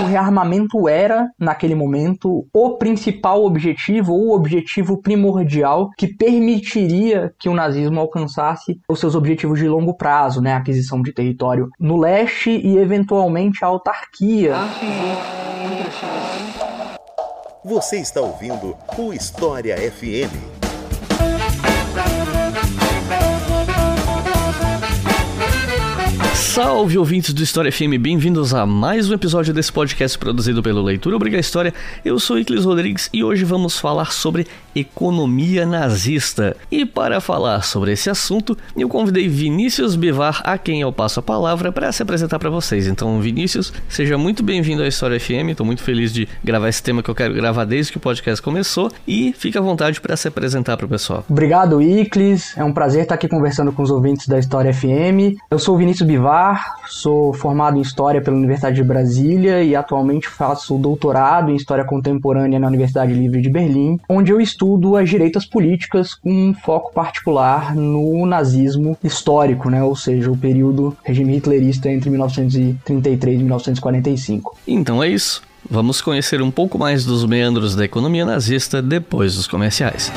o rearmamento era, naquele momento, o principal objetivo ou o objetivo primordial que permitiria que o nazismo alcançasse os seus objetivos de longo prazo, né? A aquisição de território no leste e, eventualmente, a autarquia. Você está ouvindo o História FM. Salve ouvintes do História FM, bem-vindos a mais um episódio desse podcast produzido pelo Leitura Obriga História. Eu sou Iclis Rodrigues e hoje vamos falar sobre economia nazista. E para falar sobre esse assunto, eu convidei Vinícius Bivar, a quem eu passo a palavra, para se apresentar para vocês. Então, Vinícius, seja muito bem-vindo à História FM. Estou muito feliz de gravar esse tema que eu quero gravar desde que o podcast começou e fique à vontade para se apresentar para o pessoal. Obrigado, Iclis. É um prazer estar aqui conversando com os ouvintes da História FM. Eu sou o Vinícius Bivar sou formado em História pela Universidade de Brasília e atualmente faço doutorado em História Contemporânea na Universidade Livre de Berlim, onde eu estudo as direitas políticas com um foco particular no nazismo histórico, né? ou seja, o período regime hitlerista entre 1933 e 1945. Então é isso. Vamos conhecer um pouco mais dos meandros da economia nazista depois dos comerciais.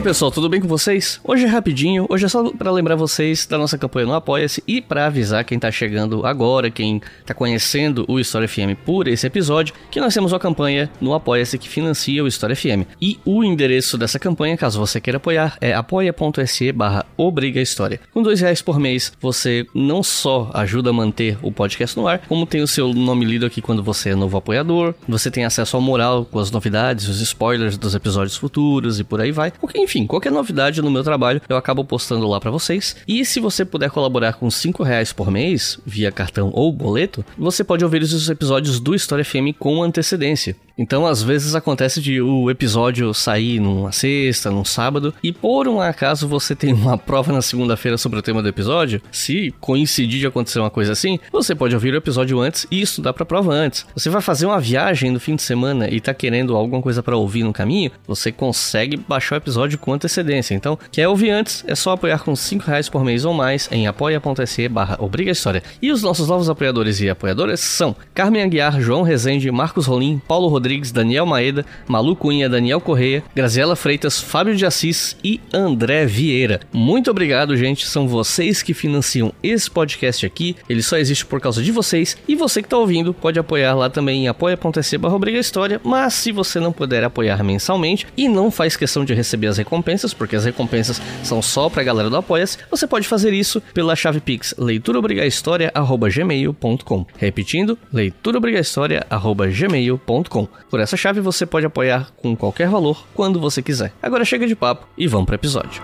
Aí pessoal, tudo bem com vocês? Hoje é rapidinho, hoje é só para lembrar vocês da nossa campanha no Apoia-se e para avisar quem tá chegando agora, quem tá conhecendo o História FM por esse episódio, que nós temos uma campanha no Apoia-se que financia o História FM. E o endereço dessa campanha, caso você queira apoiar, é apoia.se barra Obriga História. Com dois reais por mês, você não só ajuda a manter o podcast no ar, como tem o seu nome lido aqui quando você é novo apoiador, você tem acesso ao moral com as novidades, os spoilers dos episódios futuros e por aí vai. Porque enfim, qualquer novidade no meu trabalho eu acabo postando lá para vocês. E se você puder colaborar com 5 reais por mês, via cartão ou boleto, você pode ouvir os episódios do História FM com antecedência. Então, às vezes acontece de o episódio sair numa sexta, num sábado, e por um acaso você tem uma prova na segunda-feira sobre o tema do episódio, se coincidir de acontecer uma coisa assim, você pode ouvir o episódio antes e estudar para a prova antes. Você vai fazer uma viagem no fim de semana e tá querendo alguma coisa para ouvir no caminho, você consegue baixar o episódio com antecedência. Então, quer ouvir antes, é só apoiar com 5 reais por mês ou mais em apoia.se barra Obriga História. E os nossos novos apoiadores e apoiadoras são Carmen Aguiar, João Rezende, Marcos Rolim, Paulo Rodrigues, Rodrigues, Daniel Maeda, Malu Cunha, Daniel Correia, Graziela Freitas, Fábio de Assis e André Vieira. Muito obrigado, gente. São vocês que financiam esse podcast aqui. Ele só existe por causa de vocês. E você que está ouvindo pode apoiar lá também em apoia.se História. Mas se você não puder apoiar mensalmente e não faz questão de receber as recompensas, porque as recompensas são só para a galera do Apoia-se, você pode fazer isso pela chave Pix leituraobrigahistoria.gmail.com Repetindo, leituraobrigahistoria.gmail.com por essa chave você pode apoiar com qualquer valor quando você quiser. Agora chega de papo e vamos para o episódio.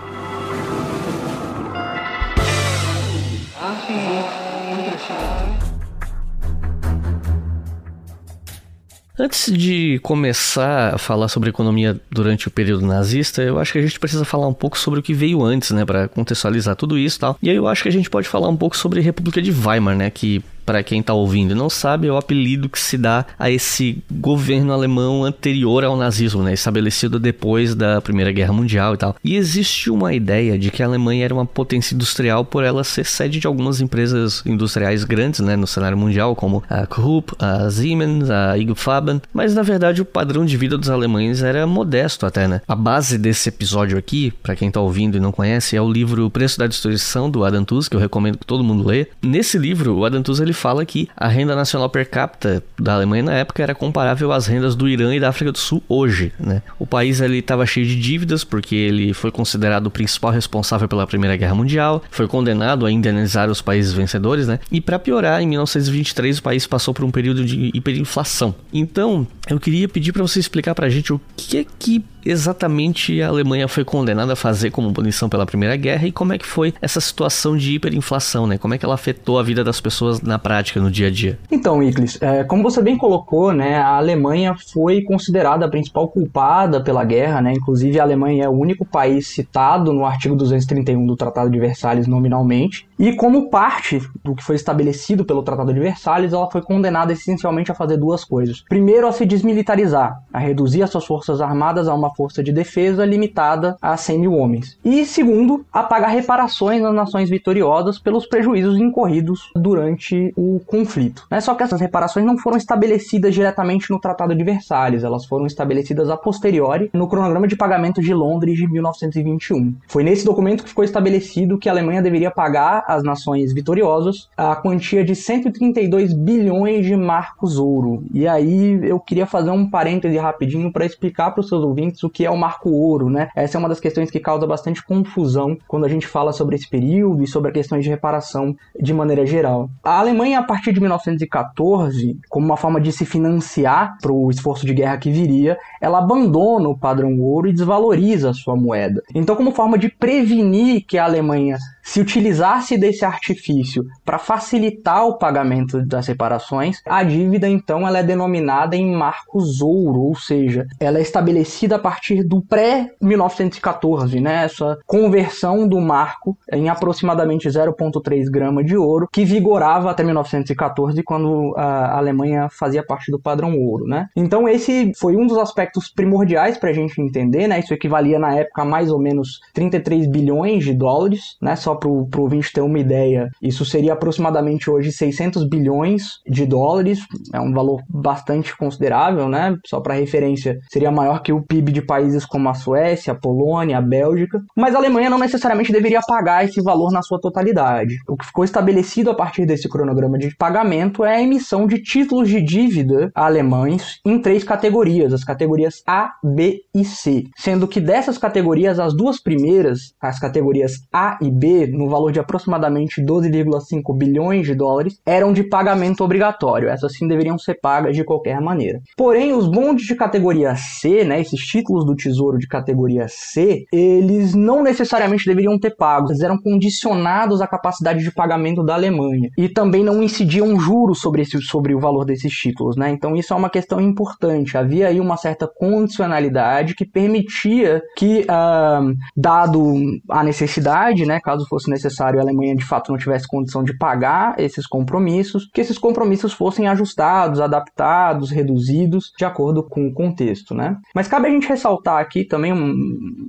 Antes de começar a falar sobre economia durante o período nazista, eu acho que a gente precisa falar um pouco sobre o que veio antes, né, para contextualizar tudo isso e tal. E aí eu acho que a gente pode falar um pouco sobre a República de Weimar, né, que para quem está ouvindo não sabe, é o apelido que se dá a esse governo alemão anterior ao nazismo, né, estabelecido depois da Primeira Guerra Mundial e tal. E existe uma ideia de que a Alemanha era uma potência industrial por ela ser sede de algumas empresas industriais grandes, né, no cenário mundial, como a Krupp, a Siemens, a Igfaben, mas na verdade o padrão de vida dos alemães era modesto até, né? A base desse episódio aqui, para quem está ouvindo e não conhece, é o livro Preço da Destruição do Adam Tooze, que eu recomendo que todo mundo lê. Nesse livro, o Adam Tooze ele fala que a renda nacional per capita da Alemanha na época era comparável às rendas do Irã e da África do Sul hoje, né? O país estava cheio de dívidas porque ele foi considerado o principal responsável pela Primeira Guerra Mundial, foi condenado a indenizar os países vencedores, né? E para piorar, em 1923 o país passou por um período de hiperinflação. Então, eu queria pedir para você explicar para a gente o que é que exatamente a Alemanha foi condenada a fazer como punição pela Primeira Guerra e como é que foi essa situação de hiperinflação, né? Como é que ela afetou a vida das pessoas na prática, no dia a dia? Então, Iclis, é, como você bem colocou, né, a Alemanha foi considerada a principal culpada pela guerra, né? Inclusive a Alemanha é o único país citado no artigo 231 do Tratado de Versalhes nominalmente. E como parte do que foi estabelecido pelo Tratado de Versalhes, ela foi condenada essencialmente a fazer duas coisas. Primeiro, a se desmilitarizar, a reduzir as suas forças armadas a uma força de defesa limitada a 100 mil homens. E segundo, a pagar reparações às nações vitoriosas pelos prejuízos incorridos durante o conflito. Né? Só que essas reparações não foram estabelecidas diretamente no Tratado de Versalhes, elas foram estabelecidas a posteriori no cronograma de pagamento de Londres de 1921. Foi nesse documento que ficou estabelecido que a Alemanha deveria pagar às nações vitoriosas a quantia de 132 bilhões de marcos ouro. E aí eu queria fazer um parêntese rapidinho para explicar para os seus ouvintes o que é o marco ouro, né? Essa é uma das questões que causa bastante confusão quando a gente fala sobre esse período e sobre questões de reparação de maneira geral. A Alemanha, a partir de 1914, como uma forma de se financiar para o esforço de guerra que viria, ela abandona o padrão ouro e desvaloriza a sua moeda. Então, como forma de prevenir que a Alemanha se utilizasse desse artifício para facilitar o pagamento das reparações, a dívida então ela é denominada em marcos ouro, ou seja, ela é estabelecida a partir do pré-1914, né? Essa conversão do marco em aproximadamente 0,3 grama de ouro, que vigorava até 1914, quando a Alemanha fazia parte do padrão ouro, né? Então esse foi um dos aspectos primordiais para a gente entender, né? Isso equivalia na época a mais ou menos 33 bilhões de dólares, né? Só para o ouvinte ter uma ideia, isso seria aproximadamente hoje 600 bilhões de dólares, é um valor bastante considerável, né? Só para referência, seria maior que o PIB de países como a Suécia, a Polônia, a Bélgica, mas a Alemanha não necessariamente deveria pagar esse valor na sua totalidade. O que ficou estabelecido a partir desse cronograma de pagamento é a emissão de títulos de dívida alemães em três categorias, as categorias A, B e C, sendo que dessas categorias, as duas primeiras, as categorias A e B, no valor de aproximadamente 12,5 bilhões de dólares, eram de pagamento obrigatório. Essas sim deveriam ser pagas de qualquer maneira. Porém, os bondes de categoria C, né, esses títulos do Tesouro de categoria C, eles não necessariamente deveriam ter pagos, eles eram condicionados à capacidade de pagamento da Alemanha e também não incidiam juros sobre, esse, sobre o valor desses títulos, né? Então isso é uma questão importante. Havia aí uma certa condicionalidade que permitia que, uh, dado a necessidade, né, caso fosse fosse necessário a Alemanha de fato não tivesse condição de pagar esses compromissos, que esses compromissos fossem ajustados, adaptados, reduzidos de acordo com o contexto, né? Mas cabe a gente ressaltar aqui também um,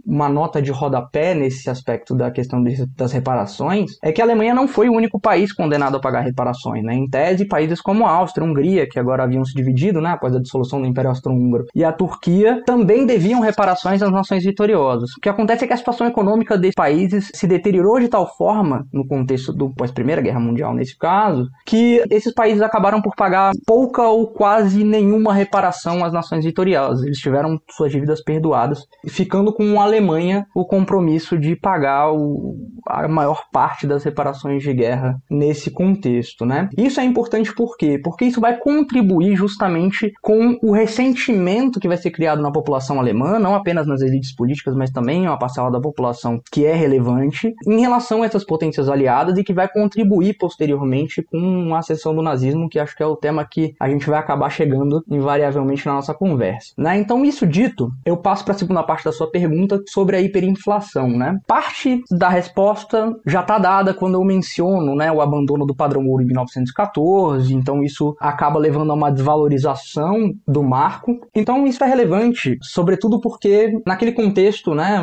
uma nota de rodapé nesse aspecto da questão de, das reparações, é que a Alemanha não foi o único país condenado a pagar reparações, né? Em tese, países como a Áustria, a Hungria, que agora haviam se dividido, né, após a dissolução do Império Austro-Húngaro, e a Turquia também deviam reparações às nações vitoriosas. O que acontece é que a situação econômica desses países se deteriorou de tal tal forma, no contexto do pós-Primeira Guerra Mundial nesse caso, que esses países acabaram por pagar pouca ou quase nenhuma reparação às nações vitoriosas. Eles tiveram suas dívidas perdoadas, ficando com a Alemanha o compromisso de pagar o, a maior parte das reparações de guerra nesse contexto, né? Isso é importante por quê? Porque isso vai contribuir justamente com o ressentimento que vai ser criado na população alemã, não apenas nas elites políticas, mas também uma parcela da população que é relevante, em relação são essas potências aliadas e que vai contribuir posteriormente com a ascensão do nazismo, que acho que é o tema que a gente vai acabar chegando invariavelmente na nossa conversa. Né? Então, isso dito, eu passo para a segunda parte da sua pergunta sobre a hiperinflação. Né? Parte da resposta já está dada quando eu menciono né, o abandono do padrão ouro em 1914, então isso acaba levando a uma desvalorização do marco. Então, isso é relevante, sobretudo porque naquele contexto, né,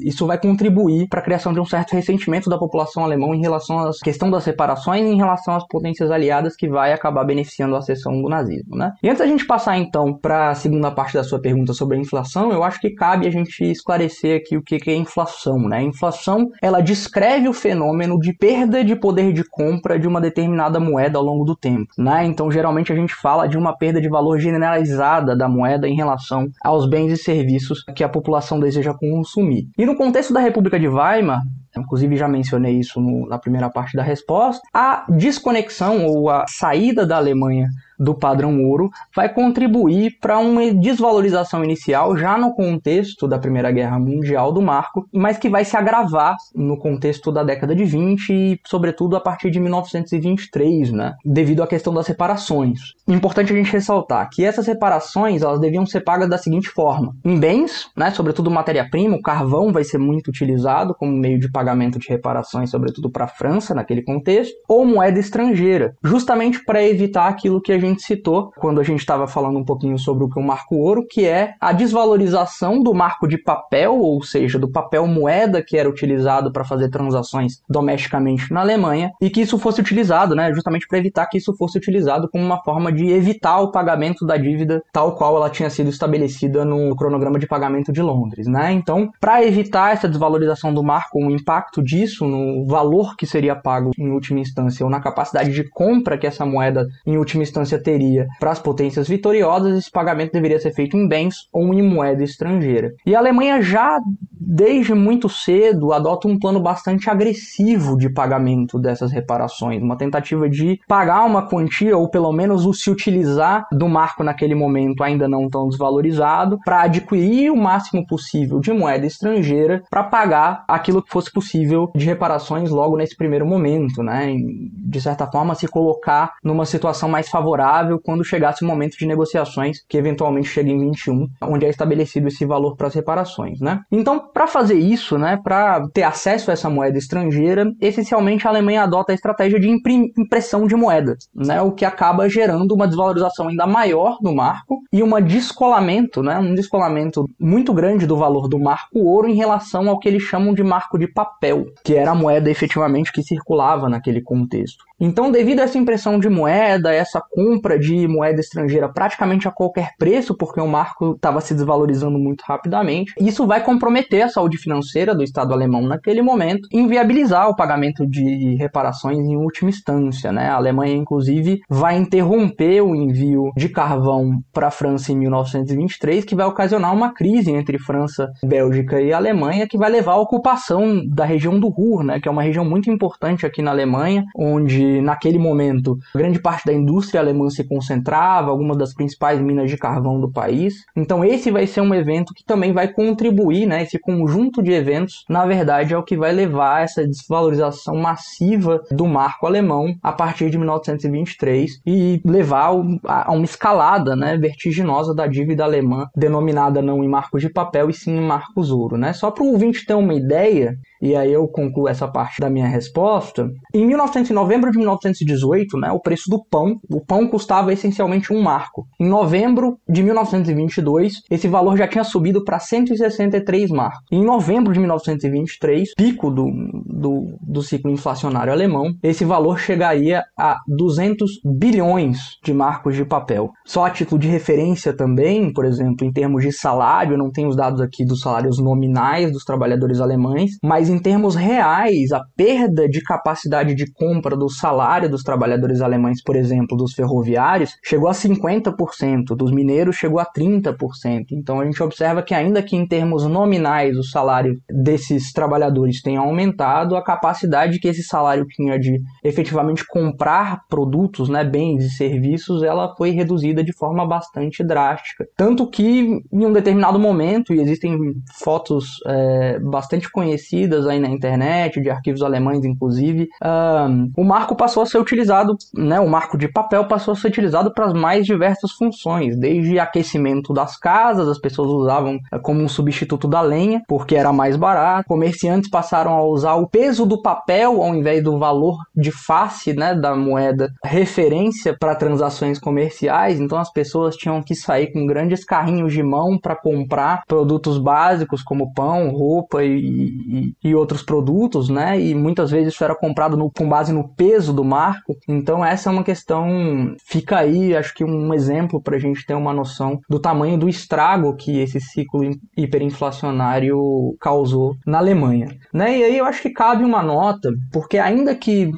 isso vai contribuir para a criação de um certo ressentimento sentimento da população alemã em relação à questão das reparações em relação às potências aliadas que vai acabar beneficiando a seção do nazismo, né? E antes da gente passar então para a segunda parte da sua pergunta sobre a inflação, eu acho que cabe a gente esclarecer aqui o que é inflação, né? A inflação, ela descreve o fenômeno de perda de poder de compra de uma determinada moeda ao longo do tempo, né? Então, geralmente a gente fala de uma perda de valor generalizada da moeda em relação aos bens e serviços que a população deseja consumir. E no contexto da República de Weimar, inclusive já mencionei isso no, na primeira parte da resposta, a desconexão ou a saída da Alemanha do padrão ouro vai contribuir para uma desvalorização inicial já no contexto da Primeira Guerra Mundial do marco, mas que vai se agravar no contexto da década de 20 e, sobretudo, a partir de 1923, né? devido à questão das reparações. Importante a gente ressaltar que essas reparações elas deviam ser pagas da seguinte forma: em bens, né, sobretudo matéria-prima, o carvão vai ser muito utilizado como meio de pagamento de reparações, sobretudo para a França naquele contexto, ou moeda estrangeira, justamente para evitar aquilo que a gente citou quando a gente estava falando um pouquinho sobre o que é o marco ouro, que é a desvalorização do marco de papel, ou seja, do papel moeda que era utilizado para fazer transações domesticamente na Alemanha, e que isso fosse utilizado, né, justamente para evitar que isso fosse utilizado como uma forma de evitar o pagamento da dívida tal qual ela tinha sido estabelecida no cronograma de pagamento de Londres, né? Então, para evitar essa desvalorização do marco, o impacto disso no valor que seria pago em última instância ou na capacidade de compra que essa moeda em última instância teria para as potências vitoriosas, esse pagamento deveria ser feito em bens ou em moeda estrangeira. E a Alemanha já desde muito cedo adota um plano bastante agressivo de pagamento dessas reparações, uma tentativa de pagar uma quantia ou pelo menos se utilizar do marco naquele momento ainda não tão desvalorizado para adquirir o máximo possível de moeda estrangeira para pagar aquilo que fosse possível de reparações logo nesse primeiro momento, né? De certa forma se colocar numa situação mais favorável quando chegasse o momento de negociações que eventualmente chega em 21, onde é estabelecido esse valor para as reparações, né? Então, para fazer isso, né, para ter acesso a essa moeda estrangeira, essencialmente a Alemanha adota a estratégia de impressão de moeda, né, o que acaba gerando uma desvalorização ainda maior do marco e um descolamento, né, um descolamento muito grande do valor do marco ouro em relação ao que eles chamam de marco de papel, que era a moeda efetivamente que circulava naquele contexto. Então, devido a essa impressão de moeda, essa compra de moeda estrangeira praticamente a qualquer preço, porque o marco estava se desvalorizando muito rapidamente, isso vai comprometer a saúde financeira do Estado alemão naquele momento, inviabilizar o pagamento de reparações em última instância. Né? A Alemanha, inclusive, vai interromper o envio de carvão para a França em 1923, que vai ocasionar uma crise entre França, Bélgica e Alemanha, que vai levar à ocupação da região do Ruhr, né? que é uma região muito importante aqui na Alemanha, onde naquele momento grande parte da indústria alemã se concentrava, algumas das principais minas de carvão do país. Então esse vai ser um evento que também vai contribuir, né, esse conjunto de eventos, na verdade é o que vai levar a essa desvalorização massiva do marco alemão a partir de 1923 e levar a uma escalada, né, vertiginosa da dívida alemã, denominada não em marcos de papel e sim em marcos ouro, né? Só para o ouvinte ter uma ideia, e aí eu concluo essa parte da minha resposta. Em 1900, novembro de 1918, né, o preço do pão, o pão custava essencialmente um marco. Em novembro de 1922, esse valor já tinha subido para 163 marcos. Em novembro de 1923, pico do, do, do ciclo inflacionário alemão, esse valor chegaria a 200 bilhões de marcos de papel. Só a título de referência também, por exemplo, em termos de salário, não tenho os dados aqui dos salários nominais dos trabalhadores alemães, mas em termos reais, a perda de capacidade de compra do salário dos trabalhadores alemães, por exemplo, dos ferroviários, chegou a 50%, dos mineiros chegou a 30%. Então a gente observa que ainda que em termos nominais o salário desses trabalhadores tenha aumentado, a capacidade que esse salário tinha de efetivamente comprar produtos, né, bens e serviços, ela foi reduzida de forma bastante drástica. Tanto que em um determinado momento, e existem fotos é, bastante conhecidas aí na internet, de arquivos alemães inclusive, um, o marco passou a ser utilizado, né, o marco de papel passou a ser utilizado para as mais diversas funções, desde aquecimento das casas, as pessoas usavam eh, como um substituto da lenha, porque era mais barato, comerciantes passaram a usar o peso do papel ao invés do valor de face né, da moeda, referência para transações comerciais, então as pessoas tinham que sair com grandes carrinhos de mão para comprar produtos básicos como pão, roupa e, e, e outros produtos, né? E muitas vezes isso era comprado no, com base no peso do marco. Então essa é uma questão, fica aí, acho que um exemplo para a gente ter uma noção do tamanho do estrago que esse ciclo hiperinflacionário causou na Alemanha, né? E aí eu acho que cabe uma nota, porque ainda que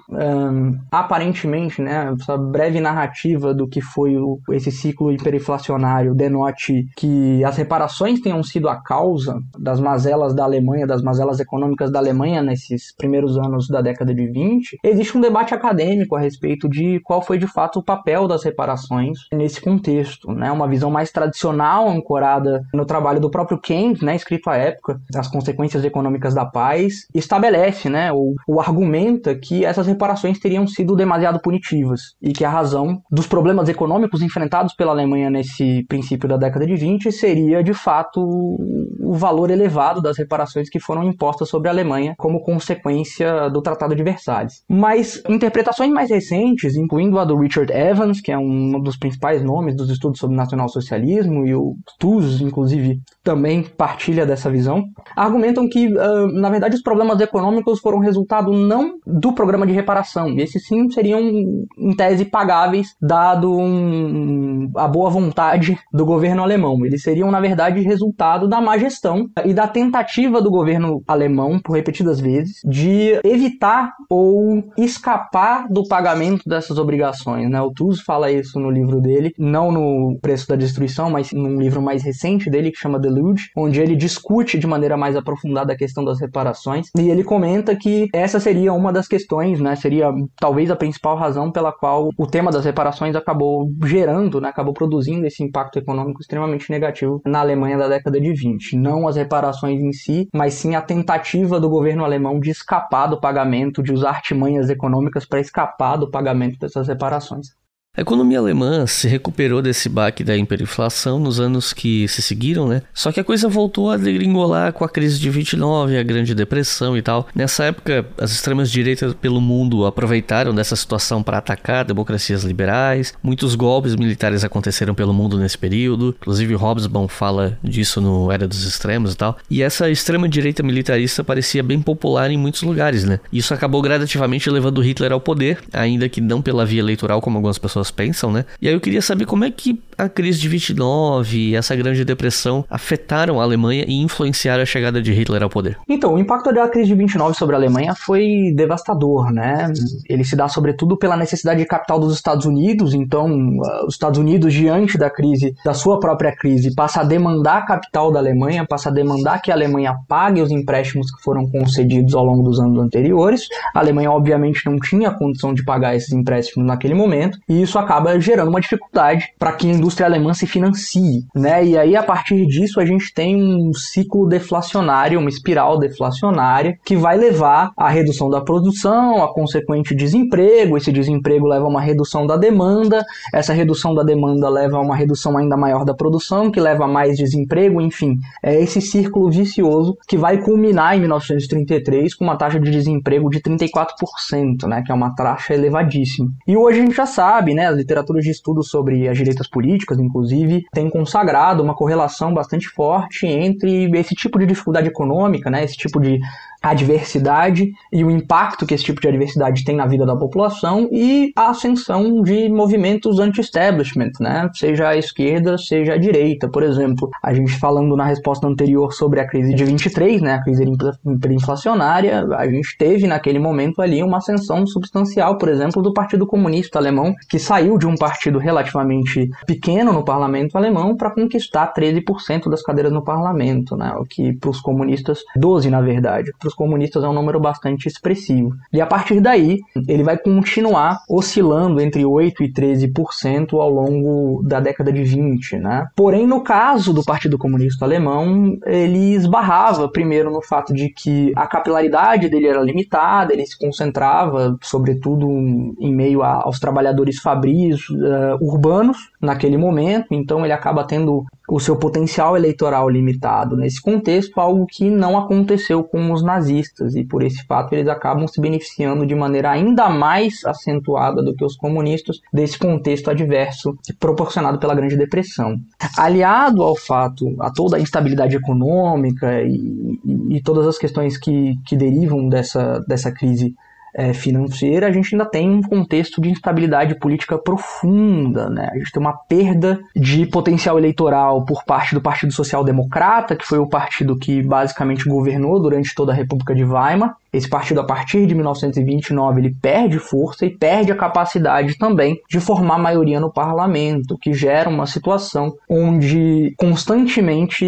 aparentemente, né, essa breve narrativa do que foi o, esse ciclo hiperinflacionário denote que as reparações tenham sido a causa das mazelas da Alemanha, das mazelas econômicas da Alemanha nesses primeiros anos da década de 20, existe um debate acadêmico a respeito de qual foi de fato o papel das reparações nesse contexto, né? Uma visão mais tradicional ancorada no trabalho do próprio Keynes, né, escrito à época, As Consequências Econômicas da Paz, estabelece, né, ou, ou argumenta que essas reparações teriam sido demasiado punitivas e que a razão dos problemas econômicos enfrentados pela Alemanha nesse princípio da década de 20 seria de fato o valor elevado das reparações que foram impostas sobre a Alemanha como consequência do Tratado de Versalhes. Mas, em interpretações mais recentes, incluindo a do Richard Evans, que é um dos principais nomes dos estudos sobre nacionalsocialismo, e o Tuz, inclusive, também partilha dessa visão, argumentam que, uh, na verdade, os problemas econômicos foram resultado não do programa de reparação, esses sim seriam, em tese, pagáveis, dado um, a boa vontade do governo alemão. Eles seriam, na verdade, resultado da má gestão e da tentativa do governo alemão, por repetidas vezes, de evitar ou escapar do pagamento dessas obrigações. Né? O Tuz fala isso no livro dele, não no Preço da Destruição, mas num livro mais recente dele, que chama Deluge, onde ele discute de maneira mais aprofundada a questão das reparações. E ele comenta que essa seria uma das questões, né? seria talvez a principal razão pela qual o tema das reparações acabou gerando, né? acabou produzindo esse impacto econômico extremamente negativo na Alemanha da década de 20. Não as reparações em si, mas sim a tentativa do governo alemão de escapar do pagamento, de usar artimanhas econômicas para escapar do pagamento dessas reparações. A economia alemã se recuperou desse baque da hiperinflação nos anos que se seguiram, né? Só que a coisa voltou a degringolar com a crise de 29, a Grande Depressão e tal. Nessa época, as extremas direitas pelo mundo aproveitaram dessa situação para atacar democracias liberais. Muitos golpes militares aconteceram pelo mundo nesse período. Inclusive, Hobsbawm fala disso no Era dos Extremos e tal. E essa extrema direita militarista parecia bem popular em muitos lugares, né? Isso acabou gradativamente levando Hitler ao poder, ainda que não pela via eleitoral como algumas pessoas pessoas pensam, né? E aí eu queria saber como é que a crise de 29 e essa grande depressão afetaram a Alemanha e influenciaram a chegada de Hitler ao poder. Então, o impacto da crise de 29 sobre a Alemanha foi devastador, né? Ele se dá sobretudo pela necessidade de capital dos Estados Unidos, então os Estados Unidos diante da crise, da sua própria crise, passa a demandar capital da Alemanha, passa a demandar que a Alemanha pague os empréstimos que foram concedidos ao longo dos anos anteriores. A Alemanha obviamente não tinha condição de pagar esses empréstimos naquele momento, e isso acaba gerando uma dificuldade para que a indústria alemã se financie, né? E aí a partir disso a gente tem um ciclo deflacionário, uma espiral deflacionária que vai levar à redução da produção, a consequente desemprego, esse desemprego leva a uma redução da demanda, essa redução da demanda leva a uma redução ainda maior da produção, que leva a mais desemprego, enfim, é esse círculo vicioso que vai culminar em 1933 com uma taxa de desemprego de 34%, né, que é uma taxa elevadíssima. E hoje a gente já sabe, né, as literaturas de estudo sobre as direitas políticas, inclusive, têm consagrado uma correlação bastante forte entre esse tipo de dificuldade econômica, né, esse tipo de adversidade e o impacto que esse tipo de adversidade tem na vida da população e a ascensão de movimentos anti-establishment, né? Seja a esquerda, seja a direita. Por exemplo, a gente falando na resposta anterior sobre a crise de 23, né? A crise hiperinflacionária, a gente teve naquele momento ali uma ascensão substancial, por exemplo, do Partido Comunista Alemão, que saiu de um partido relativamente pequeno no parlamento alemão para conquistar 13% das cadeiras no parlamento, né? O que para os comunistas, 12 na verdade, para os comunistas é um número bastante expressivo. E a partir daí, ele vai continuar oscilando entre 8 e 13% ao longo da década de 20, né? Porém, no caso do Partido Comunista Alemão, ele esbarrava primeiro no fato de que a capilaridade dele era limitada, ele se concentrava, sobretudo, em meio aos trabalhadores fabris uh, urbanos naquele momento, então ele acaba tendo o seu potencial eleitoral limitado nesse contexto, algo que não aconteceu com os nazistas, e por esse fato eles acabam se beneficiando de maneira ainda mais acentuada do que os comunistas desse contexto adverso proporcionado pela Grande Depressão. Aliado ao fato, a toda a instabilidade econômica e, e, e todas as questões que, que derivam dessa, dessa crise é, financeira, a gente ainda tem um contexto de instabilidade política profunda, né? A gente tem uma perda de potencial eleitoral por parte do Partido Social Democrata, que foi o partido que basicamente governou durante toda a República de Weimar, esse partido, a partir de 1929, ele perde força e perde a capacidade também de formar maioria no parlamento, que gera uma situação onde constantemente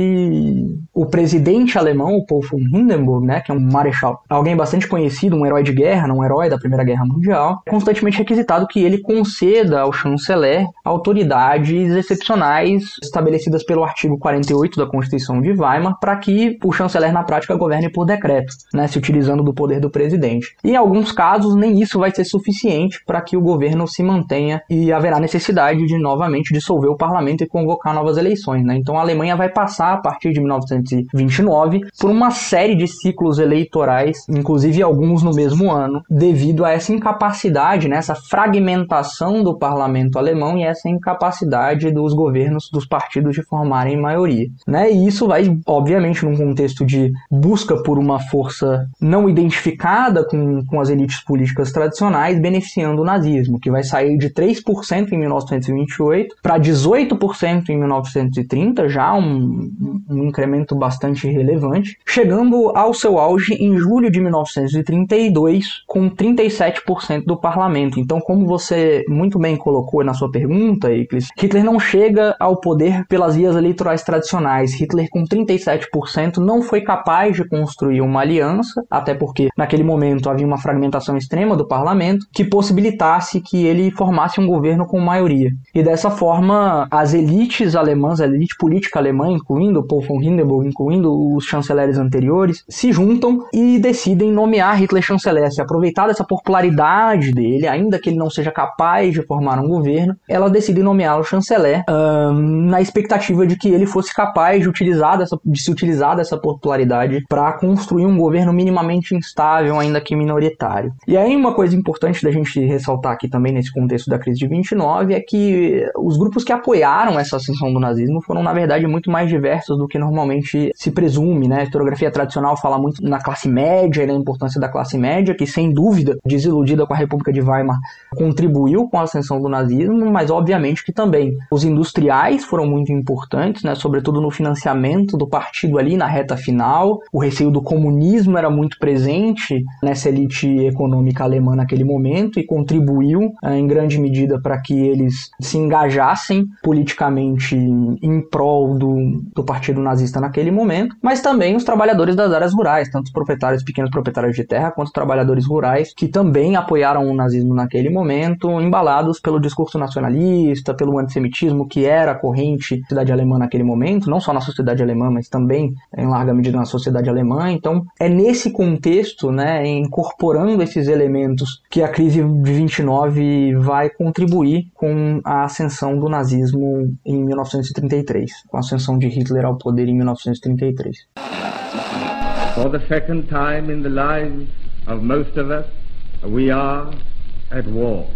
o presidente alemão, o Paul von Hindenburg, né, que é um marechal, alguém bastante conhecido, um herói de guerra, um herói da Primeira Guerra Mundial, é constantemente requisitado que ele conceda ao chanceler autoridades excepcionais estabelecidas pelo artigo 48 da Constituição de Weimar para que o chanceler na prática governe por decreto, né, se utilizando do poder do presidente. E em alguns casos, nem isso vai ser suficiente para que o governo se mantenha e haverá necessidade de novamente dissolver o parlamento e convocar novas eleições. Né? Então a Alemanha vai passar, a partir de 1929, por uma série de ciclos eleitorais, inclusive alguns no mesmo ano, devido a essa incapacidade, né, essa fragmentação do parlamento alemão e essa incapacidade dos governos, dos partidos de formarem maioria. Né? E isso vai, obviamente, num contexto de busca por uma força não identificada com, com as elites políticas tradicionais, beneficiando o nazismo, que vai sair de 3% em 1928 para 18% em 1930, já um, um incremento bastante relevante, chegando ao seu auge em julho de 1932, com 37% do parlamento. Então, como você muito bem colocou na sua pergunta, Hitler não chega ao poder pelas vias eleitorais tradicionais. Hitler, com 37%, não foi capaz de construir uma aliança, até porque naquele momento havia uma fragmentação extrema do parlamento, que possibilitasse que ele formasse um governo com maioria. E dessa forma, as elites alemãs, a elite política alemã, incluindo Paul von Hindenburg, incluindo os chanceleres anteriores, se juntam e decidem nomear Hitler chanceler, se aproveitar dessa popularidade dele, ainda que ele não seja capaz de formar um governo, ela decide nomeá-lo chanceler na expectativa de que ele fosse capaz de utilizar dessa, de se utilizar dessa popularidade para construir um governo minimamente instável, ainda que minoritário. E aí uma coisa importante da gente ressaltar aqui também nesse contexto da crise de 29 é que os grupos que apoiaram essa ascensão do nazismo foram na verdade muito mais diversos do que normalmente se presume, né? A historiografia tradicional fala muito na classe média e na importância da classe média, que sem dúvida, desiludida com a República de Weimar, contribuiu com a ascensão do nazismo, mas obviamente que também os industriais foram muito importantes, né? Sobretudo no financiamento do partido ali na reta final. O receio do comunismo era muito presente nessa elite econômica alemã naquele momento e contribuiu eh, em grande medida para que eles se engajassem politicamente em prol do, do partido nazista naquele momento, mas também os trabalhadores das áreas rurais, tanto os proprietários, pequenos proprietários de terra, quanto os trabalhadores rurais, que também apoiaram o nazismo naquele momento, embalados pelo discurso nacionalista, pelo antissemitismo que era corrente na sociedade alemã naquele momento, não só na sociedade alemã, mas também em larga medida na sociedade alemã. Então, é nesse contexto, né, incorporando esses elementos, que a crise de 29 vai contribuir com a ascensão do nazismo em 1933, com a ascensão de Hitler ao poder em 1933. For the second time in the lives of most of us, we are at war.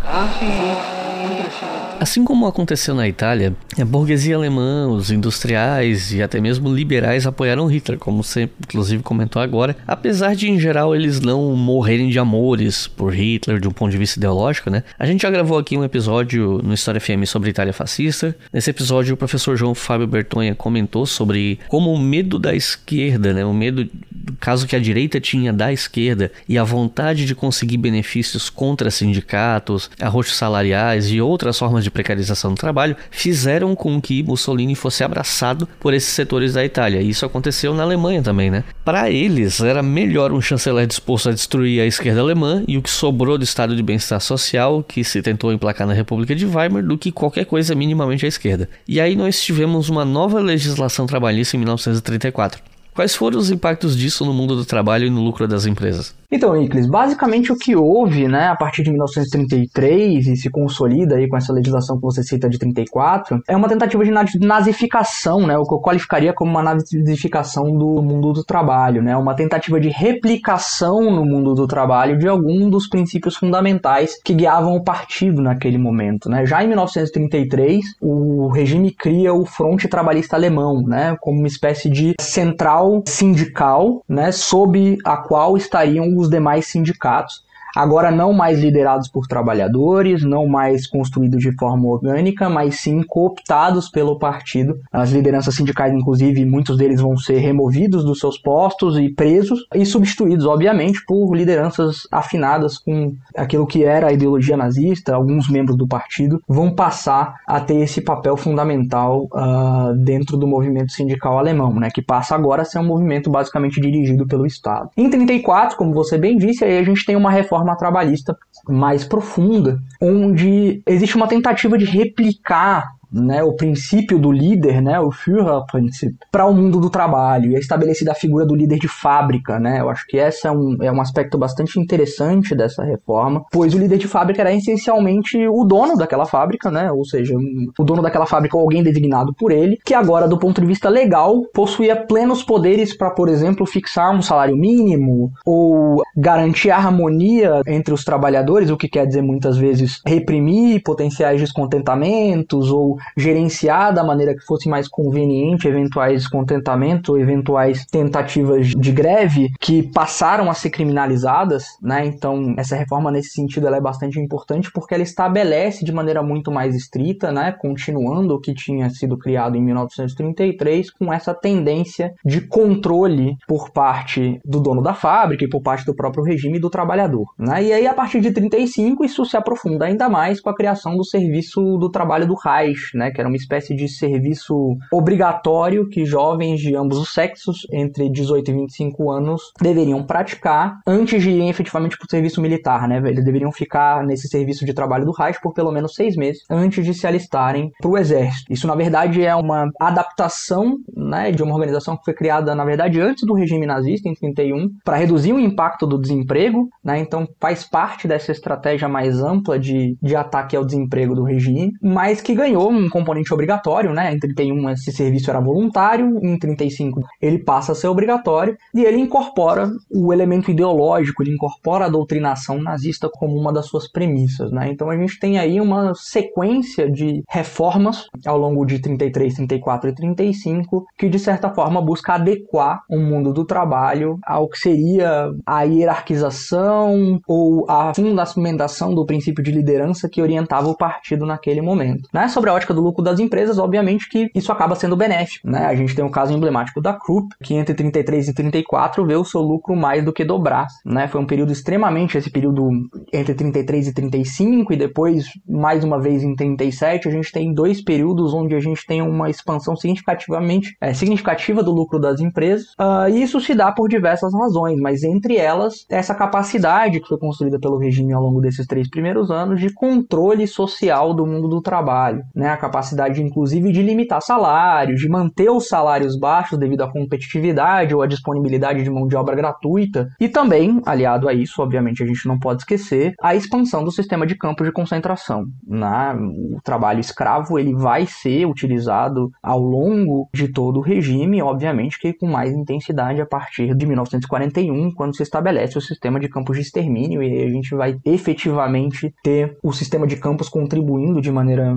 Ah, sim. Assim como aconteceu na Itália, a burguesia alemã, os industriais e até mesmo liberais apoiaram Hitler, como você inclusive comentou agora, apesar de em geral eles não morrerem de amores por Hitler de um ponto de vista ideológico, né? A gente já gravou aqui um episódio no História FM sobre Itália fascista. Nesse episódio o professor João Fábio Bertonha comentou sobre como o medo da esquerda, né, o medo do caso que a direita tinha da esquerda e a vontade de conseguir benefícios contra sindicatos, arroxos salariais e outras formas de precarização do trabalho fizeram com que Mussolini fosse abraçado por esses setores da Itália. E isso aconteceu na Alemanha também, né? Para eles, era melhor um chanceler disposto a destruir a esquerda alemã e o que sobrou do estado de bem-estar social que se tentou emplacar na República de Weimar do que qualquer coisa minimamente à esquerda. E aí nós tivemos uma nova legislação trabalhista em 1934. Quais foram os impactos disso no mundo do trabalho e no lucro das empresas? Então, Iclis, basicamente o que houve, né, a partir de 1933 e se consolida aí com essa legislação que você cita de 34, é uma tentativa de nazificação, né, o que eu qualificaria como uma nazificação do mundo do trabalho, né, uma tentativa de replicação no mundo do trabalho de algum dos princípios fundamentais que guiavam o partido naquele momento, né. Já em 1933, o regime cria o Fronte Trabalhista Alemão, né, como uma espécie de central sindical, né, sob a qual estariam os demais sindicatos agora não mais liderados por trabalhadores, não mais construídos de forma orgânica, mas sim cooptados pelo partido. As lideranças sindicais, inclusive, muitos deles vão ser removidos dos seus postos e presos e substituídos, obviamente, por lideranças afinadas com aquilo que era a ideologia nazista. Alguns membros do partido vão passar a ter esse papel fundamental uh, dentro do movimento sindical alemão, né, que passa agora a ser um movimento basicamente dirigido pelo Estado. Em 34, como você bem disse, aí a gente tem uma reforma reforma trabalhista mais profunda, onde existe uma tentativa de replicar né, o princípio do líder, né, o Führerprinzip, para o mundo do trabalho e é estabelecida a figura do líder de fábrica, né? Eu acho que esse é um, é um aspecto bastante interessante dessa reforma, pois o líder de fábrica era essencialmente o dono daquela fábrica, né? Ou seja, o dono daquela fábrica ou alguém designado por ele, que agora, do ponto de vista legal, possuía plenos poderes para, por exemplo, fixar um salário mínimo ou garantir a harmonia entre os trabalhadores, o que quer dizer muitas vezes reprimir potenciais descontentamentos ou gerenciar da maneira que fosse mais conveniente eventuais descontentamentos ou eventuais tentativas de greve que passaram a ser criminalizadas, né? Então, essa reforma nesse sentido ela é bastante importante porque ela estabelece de maneira muito mais estrita, né, continuando o que tinha sido criado em 1933 com essa tendência de controle por parte do dono da fábrica e por parte do próprio regime do trabalhador, né? E aí a partir de 35 isso se aprofunda ainda mais com a criação do serviço do trabalho do Reich, né, que era uma espécie de serviço obrigatório que jovens de ambos os sexos, entre 18 e 25 anos, deveriam praticar antes de irem efetivamente para o serviço militar, né? Eles deveriam ficar nesse serviço de trabalho do Reich por pelo menos seis meses antes de se alistarem para o exército. Isso, na verdade, é uma adaptação né, de uma organização que foi criada, na verdade, antes do regime nazista, em 31, para reduzir o impacto do desemprego, né? Então faz parte dessa estratégia mais ampla de, de ataque ao desemprego do regime, mas que ganhou um componente obrigatório, né? Em 31 esse serviço era voluntário, em 35 ele passa a ser obrigatório e ele incorpora o elemento ideológico, ele incorpora a doutrinação nazista como uma das suas premissas, né? Então a gente tem aí uma sequência de reformas ao longo de 33, 34 e 35 que de certa forma busca adequar o mundo do trabalho ao que seria a hierarquização ou a fundamentação do princípio de liderança que orientava o partido naquele momento. Né? Sobre a ótica do lucro das empresas, obviamente que isso acaba sendo benéfico. Né? A gente tem o um caso emblemático da Krupp, que entre 33 e 34 vê o seu lucro mais do que dobrar. Né? Foi um período extremamente, esse período entre 33 e 35 e depois mais uma vez em 37, a gente tem dois períodos onde a gente tem uma expansão significativamente é, significativa do lucro das empresas. Uh, e isso se dá por diversas razões, mas entre elas essa capacidade que foi construída pelo regime ao longo desses três primeiros anos de controle social do mundo do trabalho, né? A capacidade, inclusive, de limitar salários, de manter os salários baixos devido à competitividade ou à disponibilidade de mão de obra gratuita, e também, aliado a isso, obviamente a gente não pode esquecer, a expansão do sistema de campos de concentração. Né? O trabalho escravo ele vai ser utilizado ao longo de todo o regime, obviamente que com mais intensidade a partir de 1941, quando se estabelece o sistema de campos de extermínio e a gente vai efetivamente ter o sistema de campos contribuindo de maneira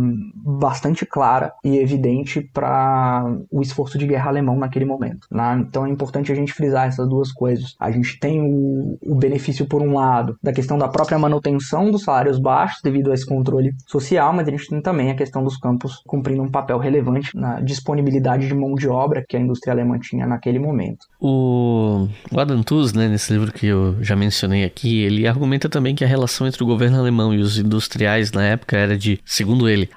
bastante clara e evidente para o esforço de guerra alemão naquele momento. Né? Então é importante a gente frisar essas duas coisas. A gente tem o, o benefício, por um lado, da questão da própria manutenção dos salários baixos devido a esse controle social, mas a gente tem também a questão dos campos cumprindo um papel relevante na disponibilidade de mão de obra que a indústria alemã tinha naquele momento. O, o Adam Tooze, né, nesse livro que eu já mencionei aqui, ele argumenta também que a relação entre o governo alemão e os industriais na época era de, segundo ele,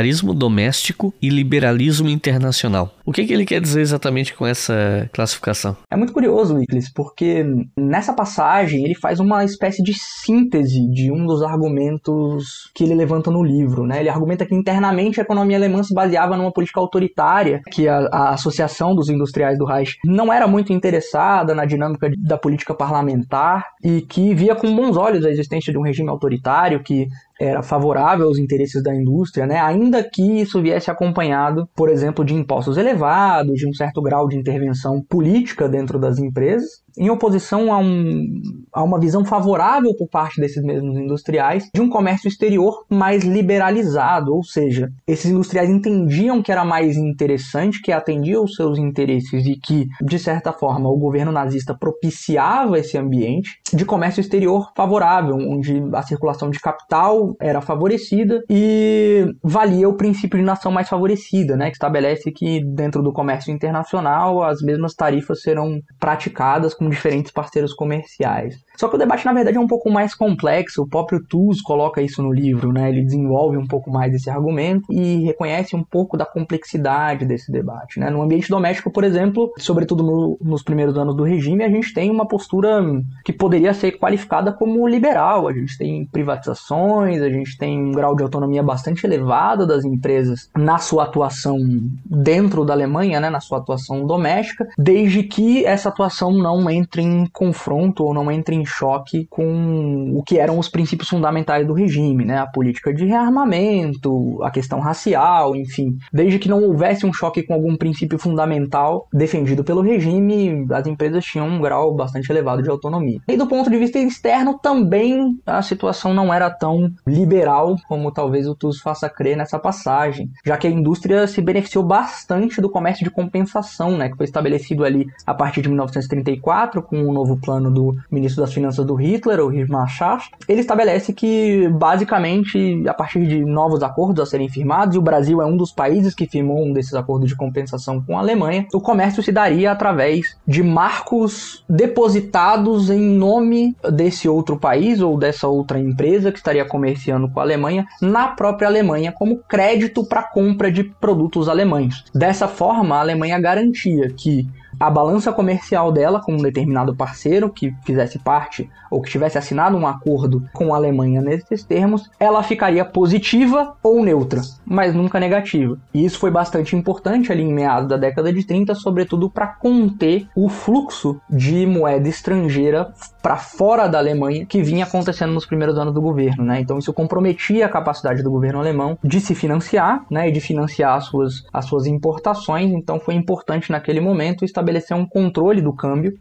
autoritarismo doméstico e liberalismo internacional. O que, que ele quer dizer exatamente com essa classificação? É muito curioso, Wickles, porque nessa passagem ele faz uma espécie de síntese de um dos argumentos que ele levanta no livro. Né? Ele argumenta que internamente a economia alemã se baseava numa política autoritária, que a, a Associação dos Industriais do Reich não era muito interessada na dinâmica da política parlamentar e que via com bons olhos a existência de um regime autoritário que era favorável aos interesses da indústria, né? ainda que isso viesse acompanhado, por exemplo, de impostos elevados, de um certo grau de intervenção política dentro das empresas, em oposição a, um, a uma visão favorável por parte desses mesmos industriais de um comércio exterior mais liberalizado, ou seja, esses industriais entendiam que era mais interessante, que atendia os seus interesses e que, de certa forma, o governo nazista propiciava esse ambiente de comércio exterior favorável, onde a circulação de capital era favorecida e valia o princípio de nação mais favorecida, né, que estabelece que dentro do comércio internacional as mesmas tarifas serão praticadas com diferentes parceiros comerciais. Só que o debate, na verdade, é um pouco mais complexo. O próprio Tuz coloca isso no livro, né? Ele desenvolve um pouco mais esse argumento e reconhece um pouco da complexidade desse debate, né? No ambiente doméstico, por exemplo, sobretudo no, nos primeiros anos do regime, a gente tem uma postura que poderia ser qualificada como liberal. A gente tem privatizações, a gente tem um grau de autonomia bastante elevado das empresas na sua atuação dentro da Alemanha, né, na sua atuação doméstica, desde que essa atuação não entre em confronto ou não entre em choque com o que eram os princípios fundamentais do regime, né, a política de rearmamento, a questão racial, enfim, desde que não houvesse um choque com algum princípio fundamental defendido pelo regime, as empresas tinham um grau bastante elevado de autonomia. E do ponto de vista externo também a situação não era tão liberal como talvez o TUS faça crer nessa passagem, já que a indústria se beneficiou bastante do comércio de compensação, né, que foi estabelecido ali a partir de 1934 com o novo plano do ministro das Finanças do Hitler, o Schacht. Ele estabelece que basicamente a partir de novos acordos a serem firmados, e o Brasil é um dos países que firmou um desses acordos de compensação com a Alemanha, o comércio se daria através de marcos depositados em nome desse outro país ou dessa outra empresa que estaria comerciando com a Alemanha na própria Alemanha como crédito para compra de produtos alemães. Dessa forma, a Alemanha garantia que a balança comercial dela com um determinado parceiro que fizesse parte ou que tivesse assinado um acordo com a Alemanha nesses termos, ela ficaria positiva ou neutra, mas nunca negativa. E isso foi bastante importante ali em meados da década de 30, sobretudo para conter o fluxo de moeda estrangeira para fora da Alemanha que vinha acontecendo nos primeiros anos do governo, né? Então isso comprometia a capacidade do governo alemão de se financiar, né, e de financiar as suas, as suas importações. Então foi importante naquele momento estabelecer estabelecer um controle do câmbio,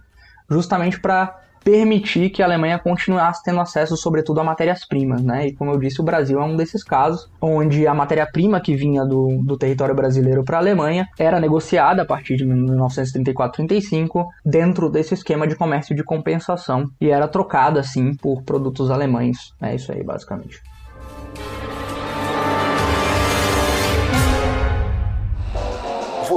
justamente para permitir que a Alemanha continuasse tendo acesso, sobretudo, a matérias-primas, né? E como eu disse, o Brasil é um desses casos, onde a matéria-prima que vinha do, do território brasileiro para a Alemanha era negociada a partir de 1934-35 dentro desse esquema de comércio de compensação e era trocada, assim, por produtos alemães. É isso aí, basicamente.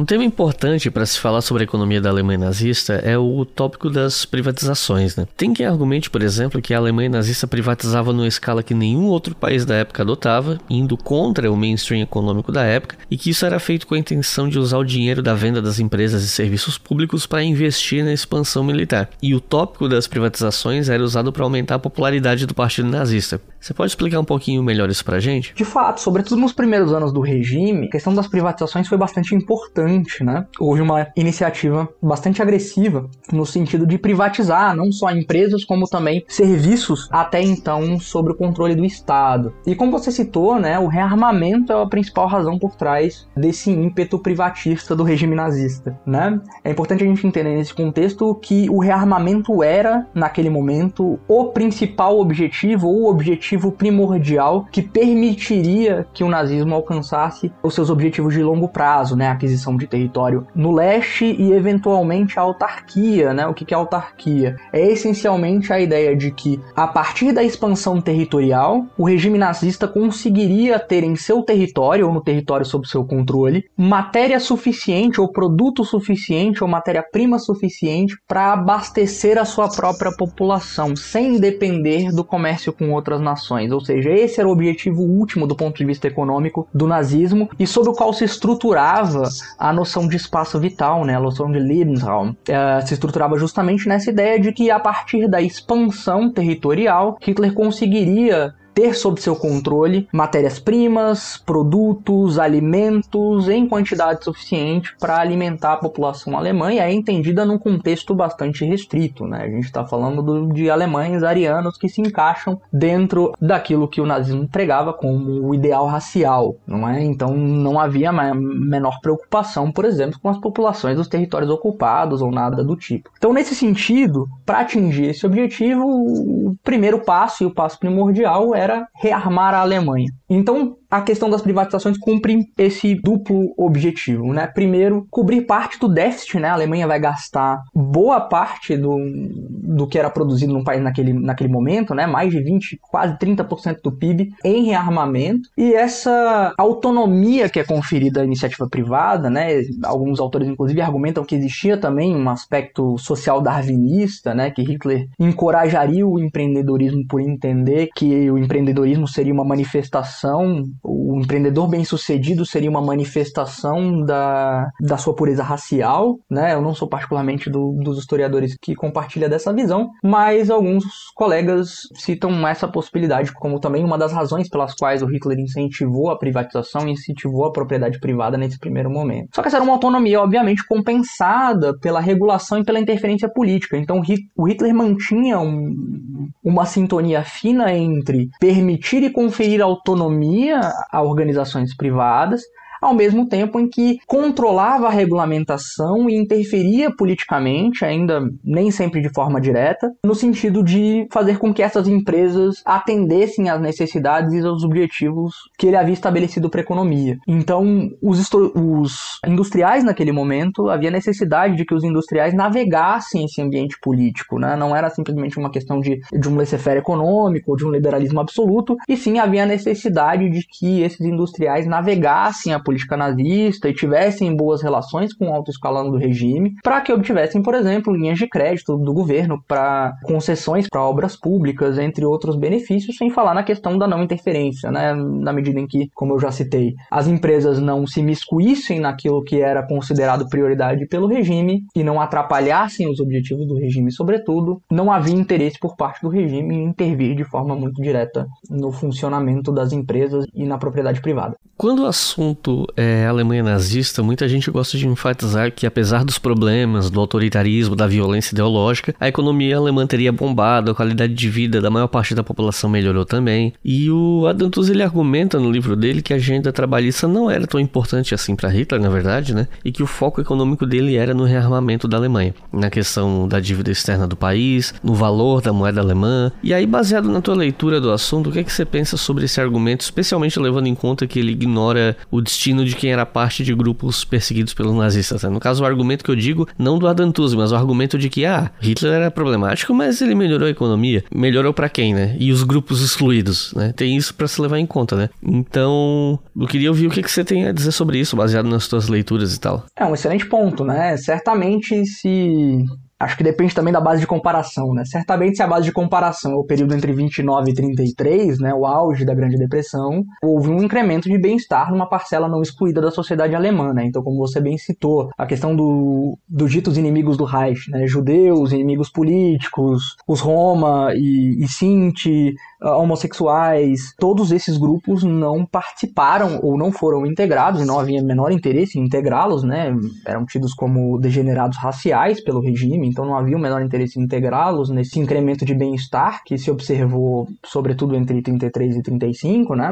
Um tema importante para se falar sobre a economia da Alemanha nazista é o tópico das privatizações. Né? Tem quem argumente, por exemplo, que a Alemanha nazista privatizava numa escala que nenhum outro país da época adotava, indo contra o mainstream econômico da época, e que isso era feito com a intenção de usar o dinheiro da venda das empresas e serviços públicos para investir na expansão militar. E o tópico das privatizações era usado para aumentar a popularidade do partido nazista. Você pode explicar um pouquinho melhor isso para gente? De fato, sobretudo nos primeiros anos do regime, a questão das privatizações foi bastante importante né? Houve uma iniciativa bastante agressiva no sentido de privatizar não só empresas, como também serviços até então sob o controle do Estado. E como você citou, né, o rearmamento é a principal razão por trás desse ímpeto privatista do regime nazista, né? É importante a gente entender nesse contexto que o rearmamento era, naquele momento, o principal objetivo ou o objetivo primordial que permitiria que o nazismo alcançasse os seus objetivos de longo prazo, né? A aquisição de território no leste e eventualmente a autarquia, né? O que é autarquia? É essencialmente a ideia de que a partir da expansão territorial, o regime nazista conseguiria ter em seu território ou no território sob seu controle matéria suficiente ou produto suficiente ou matéria-prima suficiente para abastecer a sua própria população, sem depender do comércio com outras nações. Ou seja, esse era o objetivo último do ponto de vista econômico do nazismo e sobre o qual se estruturava a noção de espaço vital, né, a noção de Lebensraum, uh, se estruturava justamente nessa ideia de que a partir da expansão territorial, Hitler conseguiria ter sob seu controle matérias-primas, produtos, alimentos em quantidade suficiente para alimentar a população alemã e é entendida num contexto bastante restrito. Né? A gente está falando do, de alemães arianos que se encaixam dentro daquilo que o nazismo pregava como o ideal racial, não é? Então não havia menor preocupação, por exemplo, com as populações dos territórios ocupados ou nada do tipo. Então, nesse sentido, para atingir esse objetivo, o primeiro passo e o passo primordial era rearmar a Alemanha. Então, a questão das privatizações cumpre esse duplo objetivo, né? Primeiro, cobrir parte do déficit, né? A Alemanha vai gastar boa parte do, do que era produzido no país naquele, naquele momento, né? Mais de 20, quase 30% do PIB em rearmamento. E essa autonomia que é conferida à iniciativa privada, né? Alguns autores, inclusive, argumentam que existia também um aspecto social darwinista, né? Que Hitler encorajaria o empreendedorismo por entender que o empreendedorismo seria uma manifestação o empreendedor bem-sucedido seria uma manifestação da, da sua pureza racial, né? Eu não sou particularmente do, dos historiadores que compartilha dessa visão, mas alguns colegas citam essa possibilidade como também uma das razões pelas quais o Hitler incentivou a privatização e incentivou a propriedade privada nesse primeiro momento. Só que essa era uma autonomia, obviamente, compensada pela regulação e pela interferência política. Então o Hitler mantinha um, uma sintonia fina entre permitir e conferir autonomia a organizações privadas, ao mesmo tempo em que controlava a regulamentação e interferia politicamente, ainda nem sempre de forma direta, no sentido de fazer com que essas empresas atendessem às necessidades e aos objetivos que ele havia estabelecido para a economia. Então, os, os industriais naquele momento, havia necessidade de que os industriais navegassem esse ambiente político, né? não era simplesmente uma questão de, de um laissez-faire econômico ou de um liberalismo absoluto, e sim havia necessidade de que esses industriais navegassem a política nazista e tivessem boas relações com o alto escalão do regime, para que obtivessem, por exemplo, linhas de crédito do governo para concessões para obras públicas, entre outros benefícios, sem falar na questão da não interferência, né? Na medida em que, como eu já citei, as empresas não se miscuíssem naquilo que era considerado prioridade pelo regime e não atrapalhassem os objetivos do regime, sobretudo, não havia interesse por parte do regime em intervir de forma muito direta no funcionamento das empresas e na propriedade privada. Quando o assunto é Alemanha nazista, muita gente gosta de enfatizar que, apesar dos problemas, do autoritarismo, da violência ideológica, a economia alemã teria bombado, a qualidade de vida da maior parte da população melhorou também. E o Adam ele argumenta no livro dele que a agenda trabalhista não era tão importante assim para Hitler, na verdade, né? E que o foco econômico dele era no rearmamento da Alemanha, na questão da dívida externa do país, no valor da moeda alemã. E aí, baseado na tua leitura do assunto, o que é que você pensa sobre esse argumento, especialmente levando em conta que ele ignora o destino de quem era parte de grupos perseguidos pelos nazistas. Né? No caso, o argumento que eu digo, não do Adam Tooze, mas o argumento de que, ah, Hitler era problemático, mas ele melhorou a economia. Melhorou para quem, né? E os grupos excluídos, né? Tem isso para se levar em conta, né? Então, eu queria ouvir o que, que você tem a dizer sobre isso, baseado nas suas leituras e tal. É um excelente ponto, né? Certamente se Acho que depende também da base de comparação, né? Certamente se a base de comparação é o período entre 29 e 33, né, o auge da Grande Depressão, houve um incremento de bem-estar numa parcela não excluída da sociedade alemã, né? Então, como você bem citou, a questão do, dos ditos inimigos do Reich, né? Judeus, inimigos políticos, os Roma e, e Sinti, homossexuais, todos esses grupos não participaram ou não foram integrados, e não havia menor interesse em integrá-los, né? Eram tidos como degenerados raciais pelo regime, então não havia o menor interesse em integrá-los nesse incremento de bem-estar que se observou, sobretudo entre 33 e 35, né?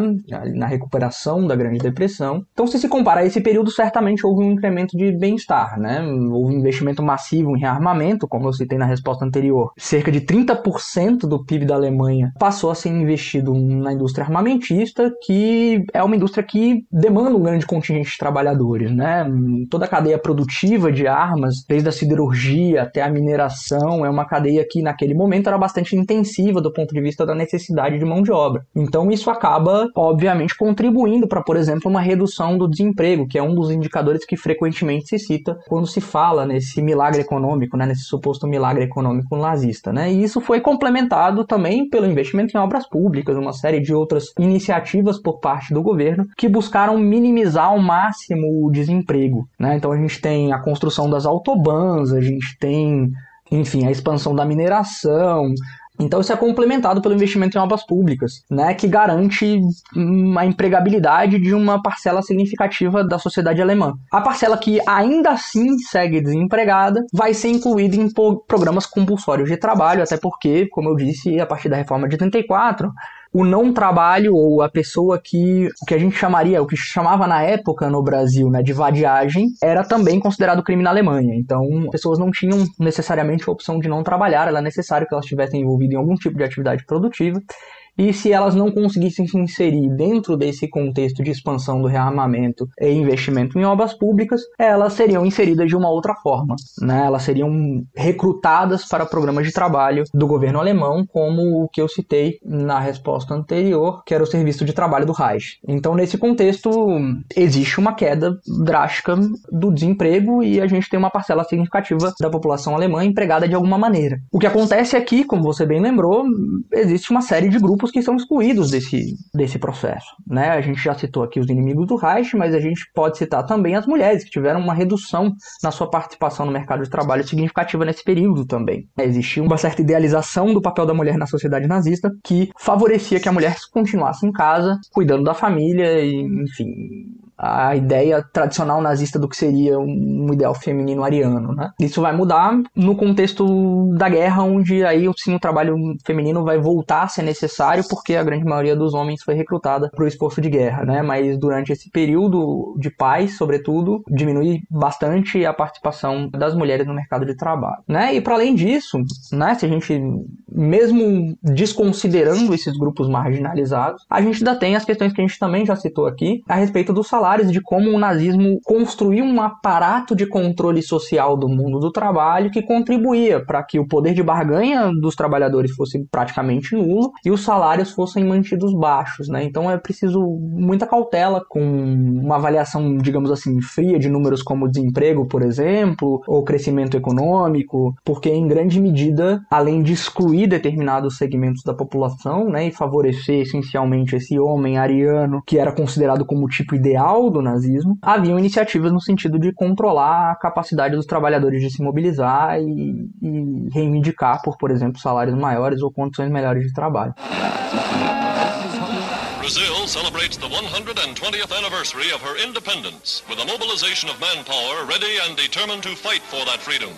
Na recuperação da Grande Depressão. Então, se se comparar esse período, certamente houve um incremento de bem-estar, né? Houve um investimento massivo em rearmamento, como eu citei na resposta anterior. Cerca de 30% do PIB da Alemanha passou a ser investido na indústria armamentista, que é uma indústria que demanda um grande contingente de trabalhadores, né? Toda a cadeia produtiva de armas, desde a siderurgia até a mineração, é uma cadeia que naquele momento era bastante intensiva do ponto de vista da necessidade de mão de obra. Então isso acaba, obviamente, contribuindo para, por exemplo, uma redução do desemprego, que é um dos indicadores que frequentemente se cita quando se fala nesse milagre econômico, né? nesse suposto milagre econômico nazista. Né? E isso foi complementado também pelo investimento em obras públicas, uma série de outras iniciativas por parte do governo que buscaram minimizar ao máximo o desemprego. Né? Então a gente tem a construção das autobans, a gente tem, enfim, a expansão da mineração, então isso é complementado pelo investimento em obras públicas, né, que garante a empregabilidade de uma parcela significativa da sociedade alemã. A parcela que ainda assim segue desempregada vai ser incluída em programas compulsórios de trabalho, até porque, como eu disse, a partir da reforma de 84, o não trabalho ou a pessoa que o que a gente chamaria, o que chamava na época no Brasil, né, de vadiagem, era também considerado crime na Alemanha. Então, pessoas não tinham necessariamente a opção de não trabalhar, era necessário que elas estivessem envolvidas em algum tipo de atividade produtiva. E se elas não conseguissem se inserir dentro desse contexto de expansão do rearmamento e investimento em obras públicas, elas seriam inseridas de uma outra forma. Né? Elas seriam recrutadas para programas de trabalho do governo alemão, como o que eu citei na resposta anterior, que era o serviço de trabalho do Reich. Então, nesse contexto, existe uma queda drástica do desemprego e a gente tem uma parcela significativa da população alemã empregada de alguma maneira. O que acontece aqui, como você bem lembrou, existe uma série de grupos que são excluídos desse, desse processo. Né? A gente já citou aqui os inimigos do Reich, mas a gente pode citar também as mulheres, que tiveram uma redução na sua participação no mercado de trabalho significativa nesse período também. Existia uma certa idealização do papel da mulher na sociedade nazista que favorecia que a mulher continuasse em casa, cuidando da família, e, enfim, a ideia tradicional nazista do que seria um ideal feminino ariano, né? Isso vai mudar no contexto da guerra, onde aí sim o trabalho feminino vai voltar a ser necessário, porque a grande maioria dos homens foi recrutada para o esforço de guerra, né? Mas durante esse período de paz, sobretudo, diminui bastante a participação das mulheres no mercado de trabalho, né? E para além disso, né? Se a gente mesmo desconsiderando esses grupos marginalizados, a gente ainda tem as questões que a gente também já citou aqui a respeito do salário de como o nazismo construiu um aparato de controle social do mundo do trabalho que contribuía para que o poder de barganha dos trabalhadores fosse praticamente nulo e os salários fossem mantidos baixos, né? Então é preciso muita cautela com uma avaliação, digamos assim, fria de números como desemprego, por exemplo, ou crescimento econômico, porque em grande medida, além de excluir determinados segmentos da população, né, e favorecer essencialmente esse homem ariano que era considerado como o tipo ideal do nazismo, haviam iniciativas no sentido de controlar a capacidade dos trabalhadores de se mobilizar e, e reivindicar por, por exemplo, salários maiores ou condições melhores de trabalho. Brazil celebrates the 120th anniversary of her independence with a mobilization of manpower ready and determined to fight for that freedom.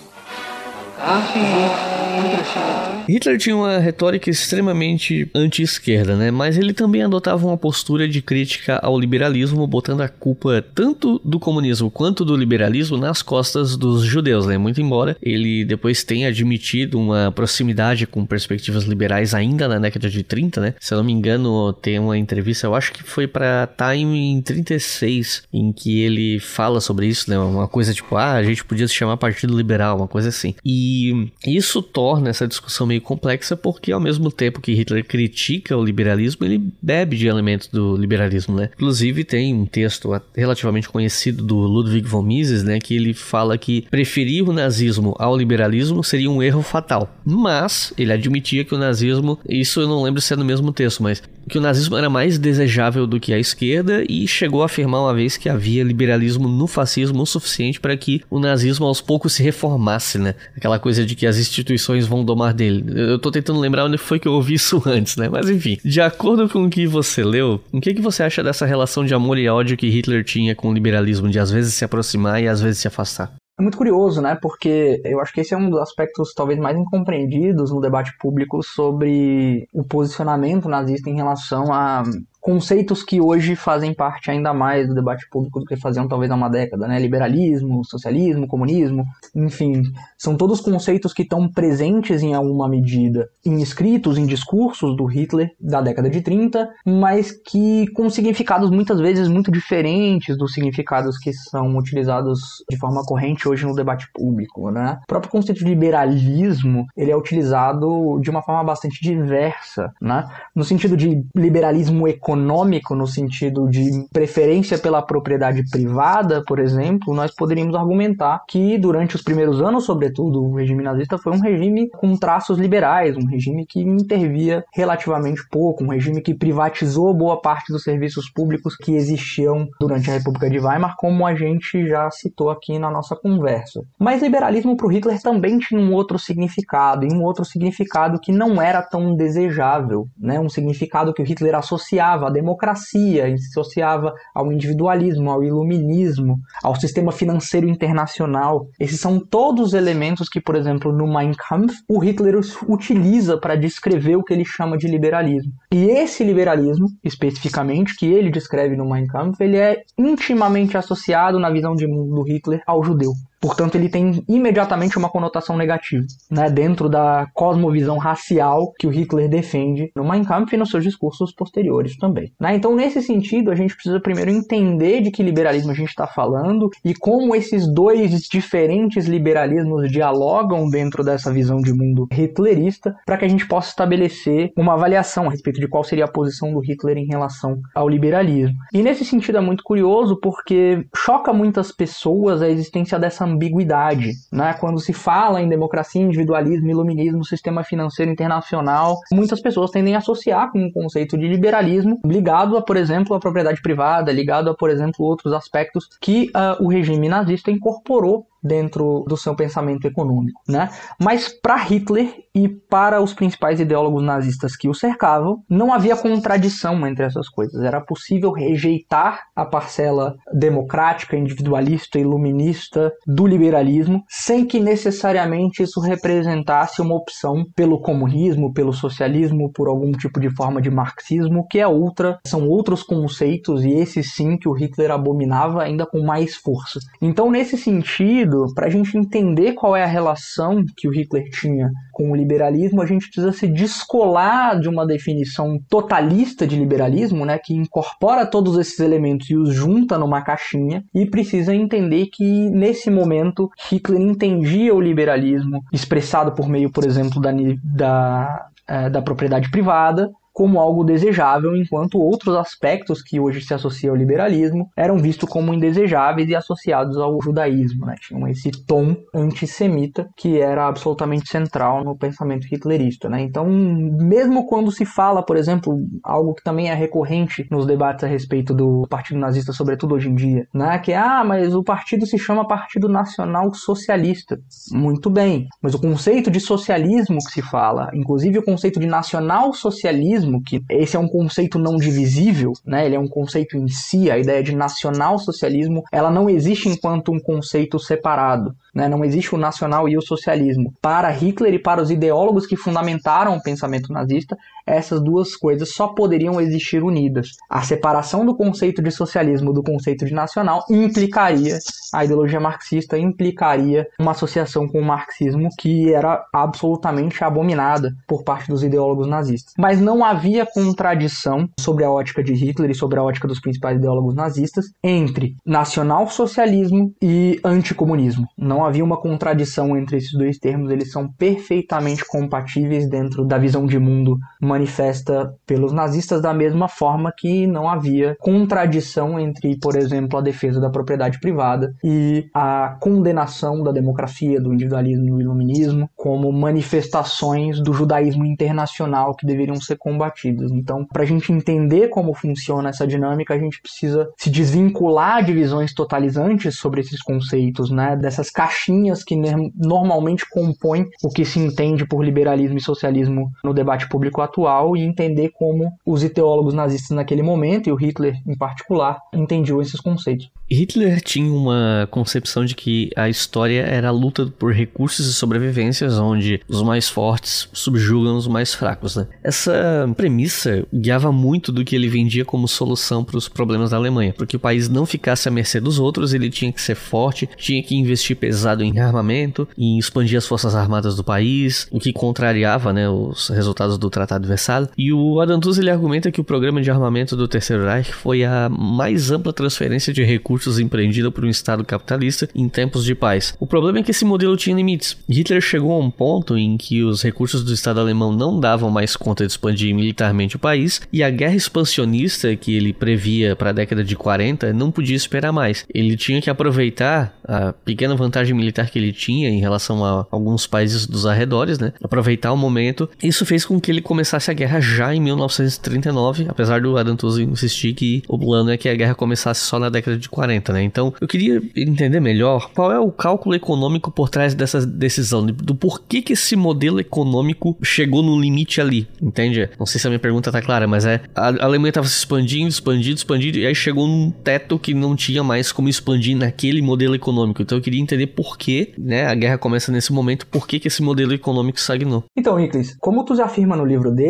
Hitler tinha uma retórica extremamente anti-esquerda, né? Mas ele também adotava uma postura de crítica ao liberalismo, botando a culpa tanto do comunismo quanto do liberalismo nas costas dos judeus, né? Muito embora ele depois tenha admitido uma proximidade com perspectivas liberais ainda na década de 30, né? Se eu não me engano, tem uma entrevista, eu acho que foi para Time em 36, em que ele fala sobre isso, né? Uma coisa tipo, ah, a gente podia se chamar Partido Liberal, uma coisa assim. E e isso torna essa discussão meio complexa porque ao mesmo tempo que Hitler critica o liberalismo, ele bebe de elementos do liberalismo, né? Inclusive tem um texto relativamente conhecido do Ludwig von Mises, né, que ele fala que preferir o nazismo ao liberalismo seria um erro fatal. Mas ele admitia que o nazismo, isso eu não lembro se é no mesmo texto, mas que o nazismo era mais desejável do que a esquerda e chegou a afirmar uma vez que havia liberalismo no fascismo o suficiente para que o nazismo aos poucos se reformasse, né? Aquela coisa de que as instituições vão domar dele. Eu tô tentando lembrar onde foi que eu ouvi isso antes, né? Mas enfim, de acordo com o que você leu, o que, que você acha dessa relação de amor e ódio que Hitler tinha com o liberalismo, de às vezes se aproximar e às vezes se afastar? É muito curioso, né? Porque eu acho que esse é um dos aspectos talvez mais incompreendidos no debate público sobre o posicionamento nazista em relação a conceitos que hoje fazem parte ainda mais do debate público do que faziam talvez há uma década, né? Liberalismo, socialismo, comunismo, enfim, são todos conceitos que estão presentes em alguma medida em escritos, em discursos do Hitler da década de 30, mas que com significados muitas vezes muito diferentes dos significados que são utilizados de forma corrente hoje no debate público, né? O próprio conceito de liberalismo, ele é utilizado de uma forma bastante diversa, né? No sentido de liberalismo econômico econômico, no sentido de preferência pela propriedade privada, por exemplo, nós poderíamos argumentar que durante os primeiros anos, sobretudo, o regime nazista foi um regime com traços liberais, um regime que intervia relativamente pouco, um regime que privatizou boa parte dos serviços públicos que existiam durante a República de Weimar, como a gente já citou aqui na nossa conversa. Mas liberalismo para o Hitler também tinha um outro significado, e um outro significado que não era tão desejável, né? um significado que o Hitler associava associava à democracia, associava ao individualismo, ao iluminismo, ao sistema financeiro internacional. Esses são todos elementos que, por exemplo, no Mein Kampf, o Hitler utiliza para descrever o que ele chama de liberalismo. E esse liberalismo, especificamente, que ele descreve no Mein Kampf, ele é intimamente associado na visão de mundo do Hitler ao judeu. Portanto, ele tem imediatamente uma conotação negativa, né, dentro da cosmovisão racial que o Hitler defende no Mein Kampf e nos seus discursos posteriores também. Né? Então, nesse sentido, a gente precisa primeiro entender de que liberalismo a gente está falando e como esses dois diferentes liberalismos dialogam dentro dessa visão de mundo hitlerista, para que a gente possa estabelecer uma avaliação a respeito de qual seria a posição do Hitler em relação ao liberalismo. E nesse sentido é muito curioso porque choca muitas pessoas a existência dessa ambiguidade. Né? Quando se fala em democracia, individualismo, iluminismo, sistema financeiro internacional, muitas pessoas tendem a associar com o conceito de liberalismo ligado a, por exemplo, a propriedade privada, ligado a, por exemplo, outros aspectos que uh, o regime nazista incorporou dentro do seu pensamento econômico, né? Mas para Hitler e para os principais ideólogos nazistas que o cercavam, não havia contradição entre essas coisas. Era possível rejeitar a parcela democrática, individualista, iluminista do liberalismo, sem que necessariamente isso representasse uma opção pelo comunismo, pelo socialismo, por algum tipo de forma de marxismo, que é outra, são outros conceitos e esses sim que o Hitler abominava ainda com mais força. Então, nesse sentido, sentido, para a gente entender qual é a relação que o Hitler tinha com o liberalismo, a gente precisa se descolar de uma definição totalista de liberalismo, né, que incorpora todos esses elementos e os junta numa caixinha, e precisa entender que nesse momento Hitler entendia o liberalismo expressado por meio, por exemplo, da, da, é, da propriedade privada, como algo desejável, enquanto outros aspectos que hoje se associam ao liberalismo eram vistos como indesejáveis e associados ao judaísmo. Né? Tinham esse tom antissemita que era absolutamente central no pensamento hitlerista. Né? Então, mesmo quando se fala, por exemplo, algo que também é recorrente nos debates a respeito do Partido Nazista, sobretudo hoje em dia, né? que é, ah, mas o partido se chama Partido Nacional Socialista. Muito bem, mas o conceito de socialismo que se fala, inclusive o conceito de nacional socialismo, que esse é um conceito não divisível, né? Ele é um conceito em si, a ideia de nacional socialismo, ela não existe enquanto um conceito separado. Né? Não existe o nacional e o socialismo. Para Hitler e para os ideólogos que fundamentaram o pensamento nazista, essas duas coisas só poderiam existir unidas. A separação do conceito de socialismo do conceito de nacional implicaria, a ideologia marxista implicaria uma associação com o marxismo que era absolutamente abominada por parte dos ideólogos nazistas. Mas não havia contradição sobre a ótica de Hitler e sobre a ótica dos principais ideólogos nazistas entre nacional-socialismo e anticomunismo. Não havia uma contradição entre esses dois termos, eles são perfeitamente compatíveis dentro da visão de mundo manifesta pelos nazistas, da mesma forma que não havia contradição entre, por exemplo, a defesa da propriedade privada e a condenação da democracia, do individualismo do iluminismo como manifestações do judaísmo internacional que deveriam ser combatidas. Então, para a gente entender como funciona essa dinâmica, a gente precisa se desvincular de visões totalizantes sobre esses conceitos, né, dessas caixinhas que normalmente compõem o que se entende por liberalismo e socialismo no debate público atual e entender como os ideólogos nazistas naquele momento, e o Hitler em particular, entendiam esses conceitos. Hitler tinha uma concepção de que a história era a luta por recursos e sobrevivências, onde os mais fortes subjugam os mais fracos. Né? Essa premissa guiava muito do que ele vendia como solução para os problemas da Alemanha, porque o país não ficasse à mercê dos outros, ele tinha que ser forte, tinha que investir pesado em armamento, em expandir as forças armadas do país, o que contrariava né, os resultados do Tratado E o Adam Tooze, ele argumenta que o programa de armamento do Terceiro Reich foi a mais ampla transferência de recursos empreendida por um Estado capitalista em tempos de paz. O problema é que esse modelo tinha limites. Hitler chegou a um ponto em que os recursos do Estado alemão não davam mais conta de expandir militarmente o país e a guerra expansionista que ele previa para a década de 40 não podia esperar mais. Ele tinha que aproveitar a pequena vantagem militar que ele tinha em relação a alguns países dos arredores, né? Aproveitar o momento. Isso fez com que ele começasse a guerra já em 1939, apesar do Tooze insistir que o plano é que a guerra começasse só na década de 40. 40, né? Então, eu queria entender melhor qual é o cálculo econômico por trás dessa decisão, do porquê que esse modelo econômico chegou no limite ali, entende? Não sei se a minha pergunta tá clara, mas é a Alemanha tava se expandindo, expandindo, expandindo, e aí chegou num teto que não tinha mais como expandir naquele modelo econômico. Então eu queria entender por que, né, a guerra começa nesse momento, por que que esse modelo econômico estagnou. Então, Iclis, como tu já afirma no livro dele,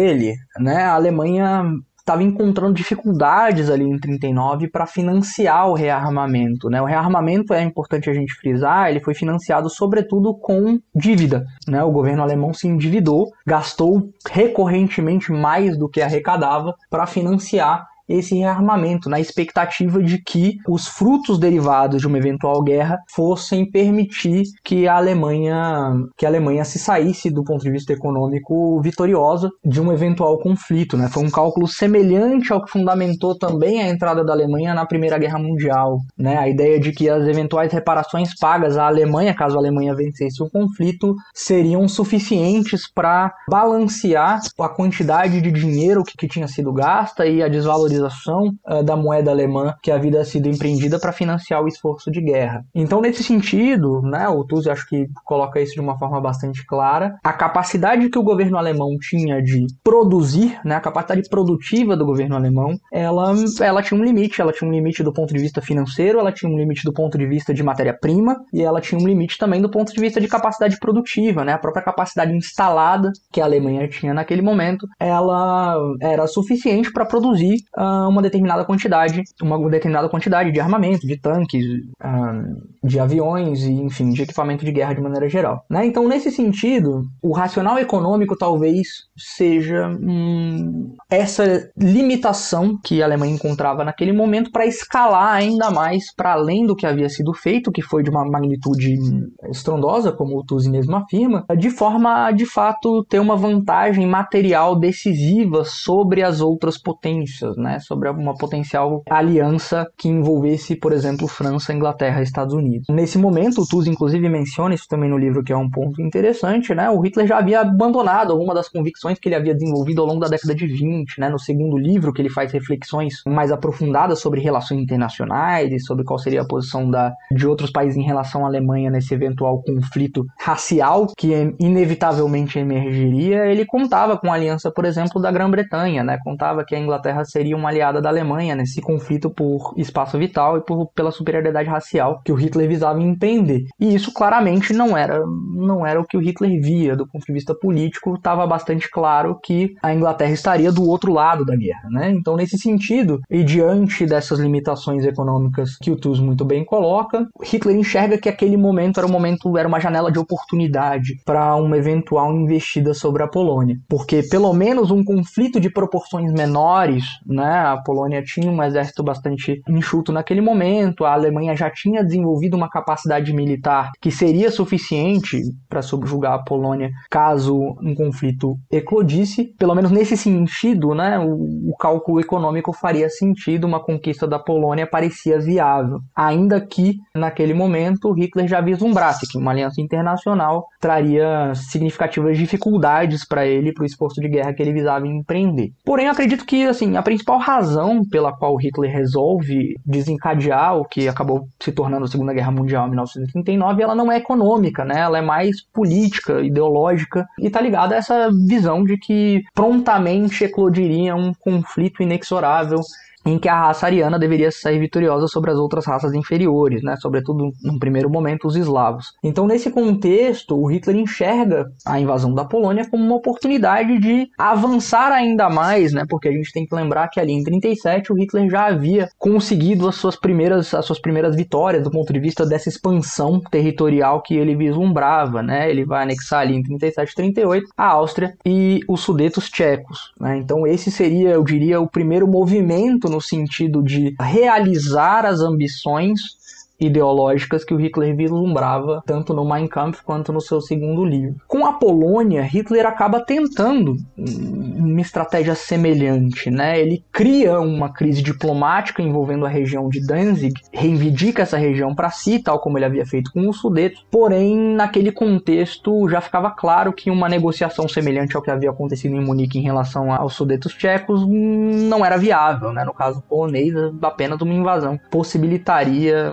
né, a Alemanha estava encontrando dificuldades ali em 39 para financiar o rearmamento. Né? O rearmamento, é importante a gente frisar, ele foi financiado sobretudo com dívida. Né? O governo alemão se endividou, gastou recorrentemente mais do que arrecadava para financiar esse rearmamento, na expectativa de que os frutos derivados de uma eventual guerra fossem permitir que a Alemanha, que a Alemanha se saísse do ponto de vista econômico vitoriosa de um eventual conflito, né? Foi um cálculo semelhante ao que fundamentou também a entrada da Alemanha na Primeira Guerra Mundial, né? A ideia de que as eventuais reparações pagas à Alemanha, caso a Alemanha vencesse o conflito, seriam suficientes para balancear a quantidade de dinheiro que, que, tinha sido gasta e a desvalorização uh, da moeda alemã que havia sido empreendida para financiar o esforço de guerra. Então, nesse sentido, né, o Tuzi acho que coloca isso de uma forma bastante clara, a capacidade que o governo alemão tinha de produzir, né, a capacidade produtiva do governo alemão, ela, ela tinha um limite, ela tinha um limite do ponto de vista financeiro, ela tinha um limite do ponto de vista de matéria-prima e ela tinha um limite também do ponto de vista de capacidade produtiva, né, a própria capacidade instalada que a Alemanha tinha naquele momento, ela era suficiente para produzir uh, uma determinada quantidade, uma determinada quantidade de armamento, de tanques, de aviões e, enfim, de equipamento de guerra de maneira geral. Né? Então, nesse sentido, o racional econômico talvez seja hum, essa limitação que a Alemanha encontrava naquele momento para escalar ainda mais para além do que havia sido feito, que foi de uma magnitude estrondosa, como o Tuzi mesmo afirma, de forma a, de fato, ter uma vantagem material decisiva sobre as outras potências, né? Sobre uma potencial aliança que envolvesse, por exemplo, França, Inglaterra e Estados Unidos. Nesse momento, o Tuzi, inclusive, menciona isso também no livro, que é um ponto interessante, né? O Hitler já havia abandonado alguma das convicções que ele havia desenvolvido ao longo da década de 20, né? No segundo livro, que ele faz reflexões mais aprofundadas sobre relações internacionais e sobre qual seria a posição da, de outros países em relação à Alemanha nesse eventual conflito racial que inevitavelmente emergiria, ele contava com a aliança, por exemplo, da Grã-Bretanha, né? Contava que a Inglaterra seria uma aliada da Alemanha nesse conflito por espaço vital e por, pela superioridade racial que o Hitler visava empreender. E isso claramente não era, não era o que o Hitler via do ponto de vista político, estava bastante claro que a Inglaterra estaria do outro lado da guerra, né? Então, nesse sentido, e diante dessas limitações econômicas que o Tuz muito bem coloca, Hitler enxerga que aquele momento era um momento, era uma janela de oportunidade para uma eventual investida sobre a Polônia, porque pelo menos um conflito de proporções menores, né? A Polônia tinha um exército bastante enxuto naquele momento, a Alemanha já tinha desenvolvido uma capacidade militar que seria suficiente para subjugar a Polônia caso um conflito eclodisse. Pelo menos nesse sentido, né, o, o cálculo econômico faria sentido, uma conquista da Polônia parecia viável, ainda que naquele momento Hitler já vislumbrasse que uma aliança internacional traria significativas dificuldades para ele, para o esforço de guerra que ele visava empreender. Porém, acredito que assim a principal razão pela qual Hitler resolve desencadear o que acabou se tornando a Segunda Guerra Mundial em 1939, ela não é econômica, né? Ela é mais política, ideológica e está ligada a essa visão de que prontamente eclodiria um conflito inexorável em que a raça ariana deveria sair vitoriosa sobre as outras raças inferiores, né? sobretudo, no primeiro momento, os eslavos. Então, nesse contexto, o Hitler enxerga a invasão da Polônia como uma oportunidade de avançar ainda mais, né? porque a gente tem que lembrar que ali em 37 o Hitler já havia conseguido as suas primeiras, as suas primeiras vitórias do ponto de vista dessa expansão territorial que ele vislumbrava. Né? Ele vai anexar ali em 37 e 38 a Áustria e os sudetos tchecos. Né? Então, esse seria, eu diria, o primeiro movimento no sentido de realizar as ambições ideológicas que o Hitler vislumbrava tanto no Mein Kampf quanto no seu segundo livro. Com a Polônia, Hitler acaba tentando uma estratégia semelhante, né? Ele cria uma crise diplomática envolvendo a região de Danzig, reivindica essa região para si, tal como ele havia feito com os Sudetos. Porém, naquele contexto já ficava claro que uma negociação semelhante ao que havia acontecido em Munique em relação aos Sudetos tchecos não era viável, né? No caso polonês, apenas uma invasão possibilitaria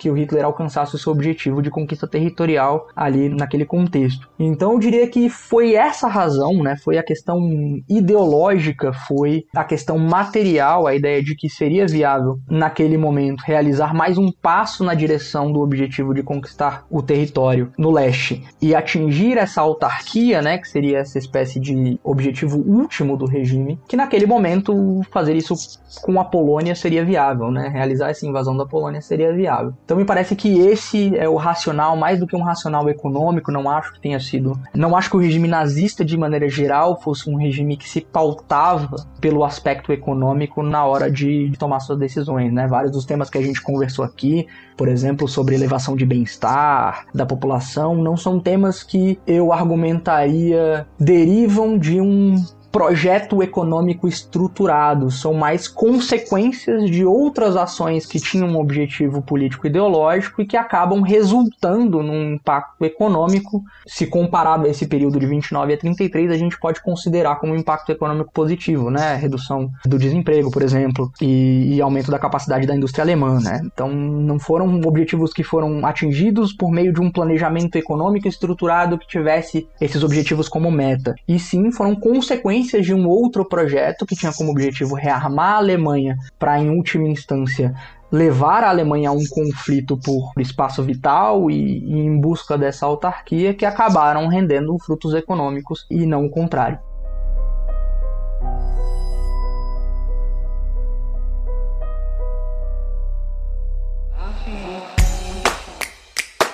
que o Hitler alcançasse o seu objetivo de conquista territorial ali naquele contexto. Então eu diria que foi essa razão, né? Foi a questão ideológica, foi a questão material, a ideia de que seria viável naquele momento realizar mais um passo na direção do objetivo de conquistar o território no leste e atingir essa autarquia, né, que seria essa espécie de objetivo último do regime, que naquele momento fazer isso com a Polônia seria viável, né? Realizar essa invasão da Polônia seria viável. Então me parece que esse é o racional, mais do que um racional econômico, não acho que tenha sido. Não acho que o regime nazista, de maneira geral, fosse um regime que se pautava pelo aspecto econômico na hora de tomar suas decisões, né? Vários dos temas que a gente conversou aqui, por exemplo, sobre elevação de bem-estar da população, não são temas que eu argumentaria derivam de um projeto econômico estruturado, são mais consequências de outras ações que tinham um objetivo político ideológico e que acabam resultando num impacto econômico. Se comparado a esse período de 29 a 33, a gente pode considerar como um impacto econômico positivo, né? Redução do desemprego, por exemplo, e, e aumento da capacidade da indústria alemã, né? Então, não foram objetivos que foram atingidos por meio de um planejamento econômico estruturado que tivesse esses objetivos como meta, e sim foram consequências de um outro projeto que tinha como objetivo rearmar a Alemanha para, em última instância, levar a Alemanha a um conflito por espaço vital e, e em busca dessa autarquia que acabaram rendendo frutos econômicos e não o contrário.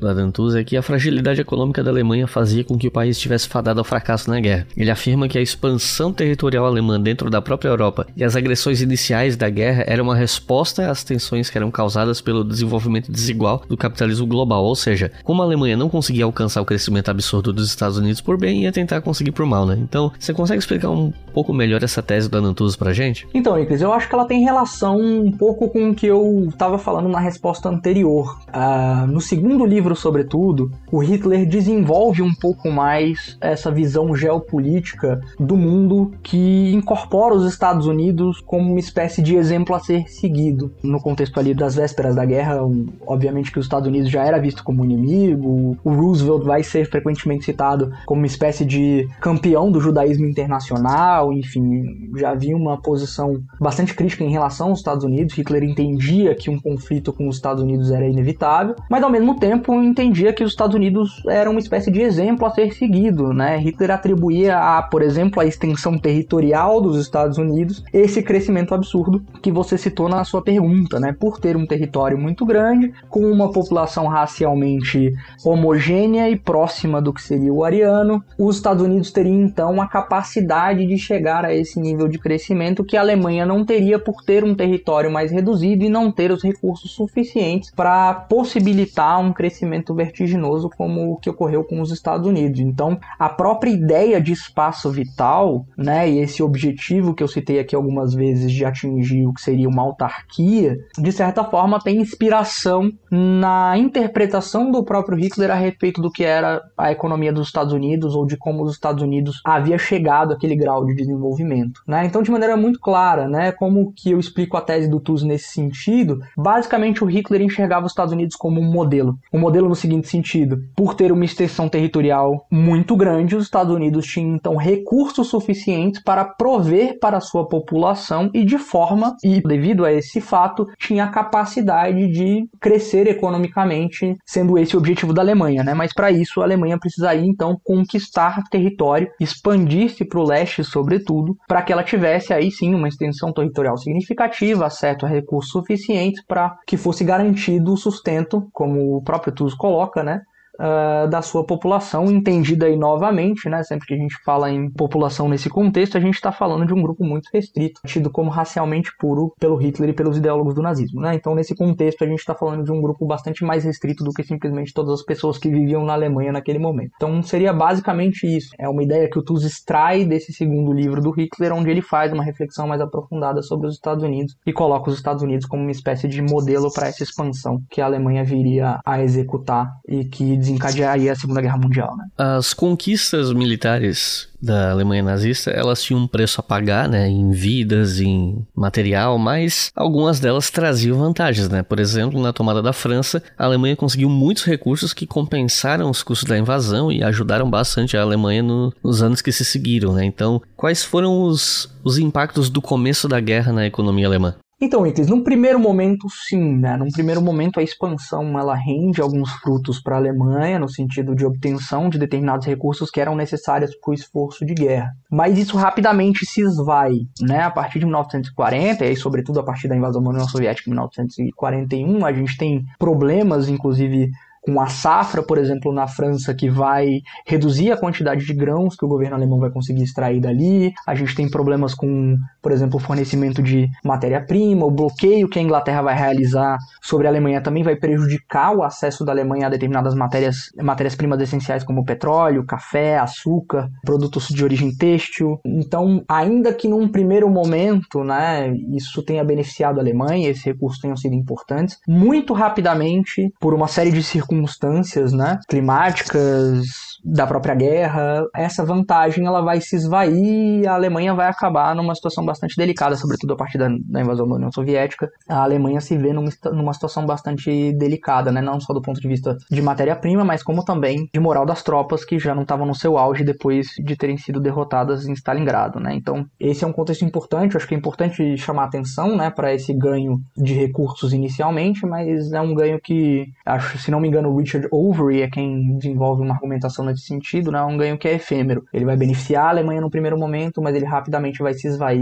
do Adantus é que a fragilidade econômica da Alemanha fazia com que o país estivesse fadado ao fracasso na guerra. Ele afirma que a expansão territorial alemã dentro da própria Europa e as agressões iniciais da guerra eram uma resposta às tensões que eram causadas pelo desenvolvimento desigual do capitalismo global, ou seja, como a Alemanha não conseguia alcançar o crescimento absurdo dos Estados Unidos por bem, ia tentar conseguir por mal, né? Então, você consegue explicar um pouco melhor essa tese do Adantus pra gente? Então, Nicolas, eu acho que ela tem relação um pouco com o que eu estava falando na resposta anterior. Uh, no segundo livro, sobretudo, o Hitler desenvolve um pouco mais essa visão geopolítica do mundo que incorpora os Estados Unidos como uma espécie de exemplo a ser seguido. No contexto ali das vésperas da guerra, obviamente que os Estados Unidos já era visto como inimigo, o Roosevelt vai ser frequentemente citado como uma espécie de campeão do judaísmo internacional, enfim, já havia uma posição bastante crítica em relação aos Estados Unidos. Hitler entendia que um conflito com os Estados Unidos era inevitável, mas ao mesmo tempo entendia que os Estados Unidos eram uma espécie de exemplo a ser seguido, né? Hitler atribuía a, por exemplo, a extensão territorial dos Estados Unidos esse crescimento absurdo que você citou na sua pergunta, né? Por ter um território muito grande, com uma população racialmente homogênea e próxima do que seria o ariano, os Estados Unidos teriam então a capacidade de chegar a esse nível de crescimento que a Alemanha não teria por ter um território mais reduzido e não ter os recursos suficientes para possibilitar um crescimento vertiginoso como o que ocorreu com os Estados Unidos. Então, a própria ideia de espaço vital, né, e esse objetivo que eu citei aqui algumas vezes de atingir o que seria uma autarquia, de certa forma tem inspiração na interpretação do próprio Hitler a respeito do que era a economia dos Estados Unidos ou de como os Estados Unidos havia chegado àquele grau de desenvolvimento, né? Então, de maneira muito clara, né, como que eu explico a tese do Tuz nesse sentido, basicamente o Hitler enxergava os Estados Unidos como um modelo, um modelo no seguinte sentido: por ter uma extensão territorial muito grande, os Estados Unidos tinham então recursos suficientes para prover para sua população e de forma, e devido a esse fato, tinha a capacidade de crescer economicamente, sendo esse o objetivo da Alemanha, né? Mas para isso a Alemanha precisaria então conquistar território, expandir-se para o leste, sobretudo, para que ela tivesse aí sim uma extensão territorial significativa, acesso a recursos suficientes para que fosse garantido o sustento, como o próprio Coloca, né? Uh, da sua população, entendida aí novamente, né? Sempre que a gente fala em população nesse contexto, a gente está falando de um grupo muito restrito, tido como racialmente puro pelo Hitler e pelos ideólogos do nazismo, né? Então, nesse contexto, a gente está falando de um grupo bastante mais restrito do que simplesmente todas as pessoas que viviam na Alemanha naquele momento. Então, seria basicamente isso. É uma ideia que o Tuz extrai desse segundo livro do Hitler, onde ele faz uma reflexão mais aprofundada sobre os Estados Unidos e coloca os Estados Unidos como uma espécie de modelo para essa expansão que a Alemanha viria a executar e que desencadearia a Segunda Guerra Mundial. Né? As conquistas militares da Alemanha nazista, elas tinham um preço a pagar, né, em vidas, em material, mas algumas delas traziam vantagens, né? Por exemplo, na tomada da França, a Alemanha conseguiu muitos recursos que compensaram os custos da invasão e ajudaram bastante a Alemanha no, nos anos que se seguiram, né? Então, quais foram os, os impactos do começo da guerra na economia alemã? Então, Iclis, num primeiro momento, sim, né? Num primeiro momento, a expansão ela rende alguns frutos para a Alemanha, no sentido de obtenção de determinados recursos que eram necessários para o esforço de guerra. Mas isso rapidamente se esvai, né? A partir de 1940, e aí, sobretudo a partir da invasão da União Soviética em 1941, a gente tem problemas, inclusive com a safra, por exemplo, na França, que vai reduzir a quantidade de grãos que o governo alemão vai conseguir extrair dali. A gente tem problemas com, por exemplo, o fornecimento de matéria-prima, o bloqueio que a Inglaterra vai realizar sobre a Alemanha também vai prejudicar o acesso da Alemanha a determinadas matérias, matérias-primas essenciais como petróleo, café, açúcar, produtos de origem têxtil. Então, ainda que num primeiro momento, né, isso tenha beneficiado a Alemanha, esses recursos tenham sido importantes, muito rapidamente, por uma série de circunstâncias circunstâncias né, climáticas, da própria guerra, essa vantagem ela vai se esvair e a Alemanha vai acabar numa situação bastante delicada, sobretudo a partir da, da invasão da União Soviética. A Alemanha se vê numa, numa situação bastante delicada, né? não só do ponto de vista de matéria-prima, mas como também de moral das tropas que já não estavam no seu auge depois de terem sido derrotadas em Stalingrado. Né? Então, esse é um contexto importante, acho que é importante chamar atenção né, para esse ganho de recursos inicialmente, mas é um ganho que, acho, se não me engano, Richard Overy é quem desenvolve uma argumentação nesse sentido, né? É um ganho que é efêmero. Ele vai beneficiar a Alemanha no primeiro momento, mas ele rapidamente vai se esvair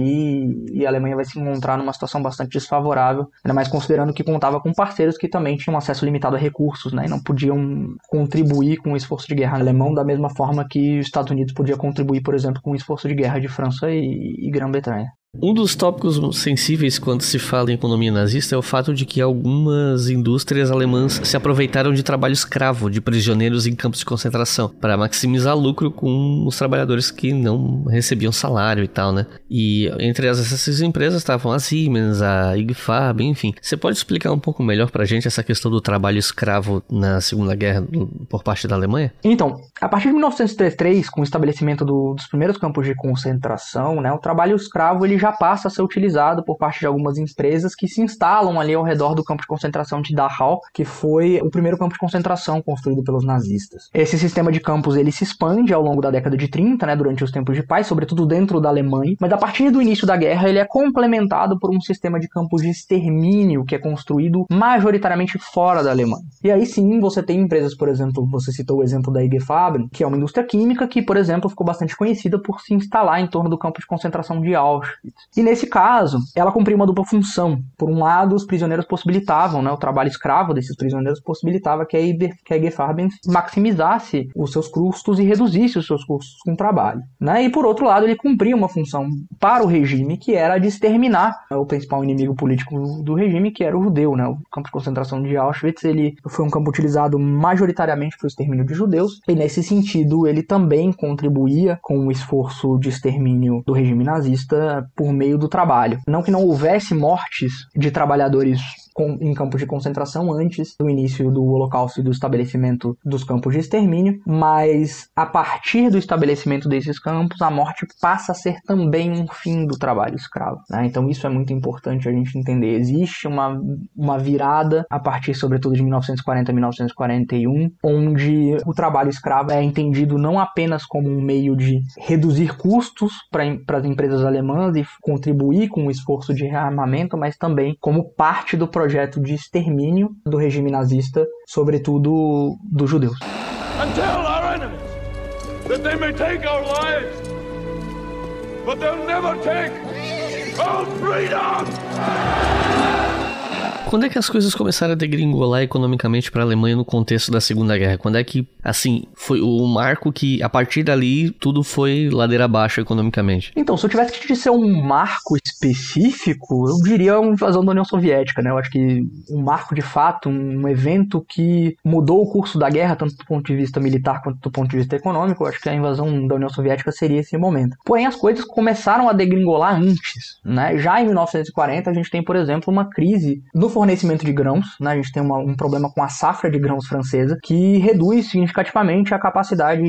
e a Alemanha vai se encontrar numa situação bastante desfavorável, ainda mais considerando que contava com parceiros que também tinham acesso limitado a recursos, né? E não podiam contribuir com o esforço de guerra alemão da mesma forma que os Estados Unidos podia contribuir, por exemplo, com o esforço de guerra de França e, e Grã-Bretanha. Um dos tópicos sensíveis quando se fala em economia nazista é o fato de que algumas indústrias alemãs se aproveitaram de trabalho escravo de prisioneiros em campos de concentração para maximizar lucro com os trabalhadores que não recebiam salário e tal, né? E entre essas empresas estavam a Siemens, a IG Farben, enfim. Você pode explicar um pouco melhor para a gente essa questão do trabalho escravo na Segunda Guerra por parte da Alemanha? Então, a partir de 1933, com o estabelecimento do, dos primeiros campos de concentração, né, o trabalho escravo ele já passa a ser utilizado por parte de algumas empresas que se instalam ali ao redor do campo de concentração de Dachau, que foi o primeiro campo de concentração construído pelos nazistas. Esse sistema de campos ele se expande ao longo da década de 30, né, durante os tempos de paz, sobretudo dentro da Alemanha, mas a partir do início da guerra ele é complementado por um sistema de campos de extermínio que é construído majoritariamente fora da Alemanha. E aí sim você tem empresas, por exemplo, você citou o exemplo da IG Farben, que é uma indústria química que, por exemplo, ficou bastante conhecida por se instalar em torno do campo de concentração de Auschwitz. E nesse caso, ela cumpria uma dupla função. Por um lado, os prisioneiros possibilitavam, né, o trabalho escravo desses prisioneiros possibilitava que a, IG, que a IG Farben maximizasse os seus custos e reduzisse os seus custos com o trabalho. Né? E por outro lado, ele cumpria uma função para o regime que era de exterminar o principal inimigo político do regime, que era o judeu. Né? O campo de concentração de Auschwitz ele foi um campo utilizado majoritariamente para o extermínio de judeus, e nesse sentido ele também contribuía com o esforço de extermínio do regime nazista por meio do trabalho. Não que não houvesse mortes de trabalhadores em campos de concentração antes do início do Holocausto e do estabelecimento dos campos de extermínio, mas a partir do estabelecimento desses campos, a morte passa a ser também um fim do trabalho escravo. Né? Então isso é muito importante a gente entender. Existe uma, uma virada a partir, sobretudo, de 1940 a 1941, onde o trabalho escravo é entendido não apenas como um meio de reduzir custos para as empresas alemãs e contribuir com o esforço de rearmamento, mas também como parte do projeto projeto de extermínio do regime nazista, sobretudo dos judeus. Until our enemies, that they may take our lives, but they'll never take our freedom! Quando é que as coisas começaram a degringolar economicamente para a Alemanha no contexto da Segunda Guerra? Quando é que, assim, foi o marco que, a partir dali, tudo foi ladeira abaixo economicamente? Então, se eu tivesse que te dizer um marco específico, eu diria a invasão da União Soviética, né? Eu acho que um marco de fato, um evento que mudou o curso da guerra, tanto do ponto de vista militar quanto do ponto de vista econômico, eu acho que a invasão da União Soviética seria esse momento. Porém, as coisas começaram a degringolar antes, né? Já em 1940, a gente tem, por exemplo, uma crise no fornecimento de grãos, né? A gente tem uma, um problema com a safra de grãos francesa, que reduz significativamente a capacidade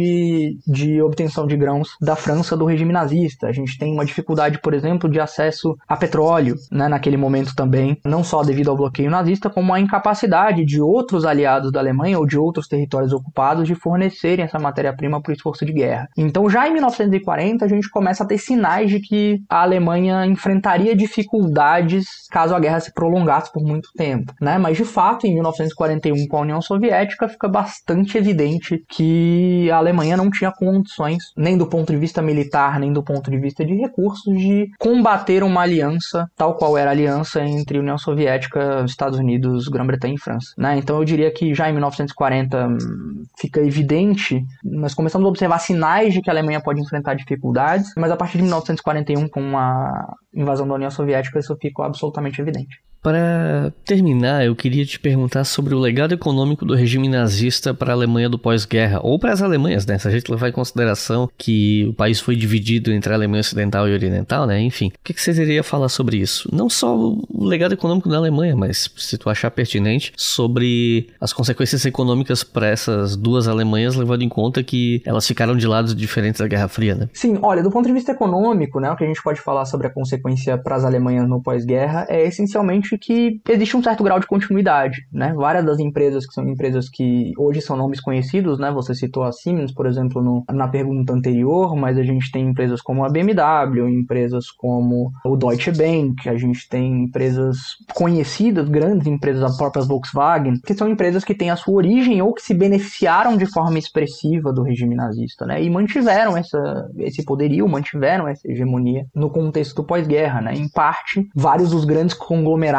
de obtenção de grãos da França do regime nazista. A gente tem uma dificuldade, por exemplo, de acesso a petróleo, né, naquele momento também, não só devido ao bloqueio nazista, como a incapacidade de outros aliados da Alemanha ou de outros territórios ocupados de fornecerem essa matéria-prima para o esforço de guerra. Então, já em 1940, a gente começa a ter sinais de que a Alemanha enfrentaria dificuldades caso a guerra se prolongasse por muito tempo, né? Mas de fato, em 1941, com a União Soviética, fica bastante evidente que a Alemanha não tinha condições, nem do ponto de vista militar, nem do ponto de vista de recursos, de combater uma aliança tal qual era a aliança entre União Soviética, Estados Unidos, Grã-Bretanha e França, né? Então eu diria que já em 1940 hum, fica evidente, nós começamos a observar sinais de que a Alemanha pode enfrentar dificuldades, mas a partir de 1941, com a invasão da União Soviética, isso ficou absolutamente evidente. Para terminar, eu queria te perguntar sobre o legado econômico do regime nazista para a Alemanha do pós-guerra, ou para as Alemanhas, né? Se a gente levar em consideração que o país foi dividido entre a Alemanha Ocidental e Oriental, né? Enfim, o que, que você teria a falar sobre isso? Não só o legado econômico da Alemanha, mas se tu achar pertinente, sobre as consequências econômicas para essas duas Alemanhas, levando em conta que elas ficaram de lados diferentes da Guerra Fria, né? Sim, olha, do ponto de vista econômico, né? O que a gente pode falar sobre a consequência para as Alemanhas no pós-guerra é essencialmente que existe um certo grau de continuidade, né? Várias das empresas que são empresas que hoje são nomes conhecidos, né? Você citou a Siemens, por exemplo, no, na pergunta anterior, mas a gente tem empresas como a BMW, empresas como o Deutsche Bank, a gente tem empresas conhecidas, grandes empresas, a própria Volkswagen, que são empresas que têm a sua origem ou que se beneficiaram de forma expressiva do regime nazista, né? E mantiveram essa, esse poderio, mantiveram essa hegemonia no contexto pós-guerra, né? Em parte, vários dos grandes conglomerados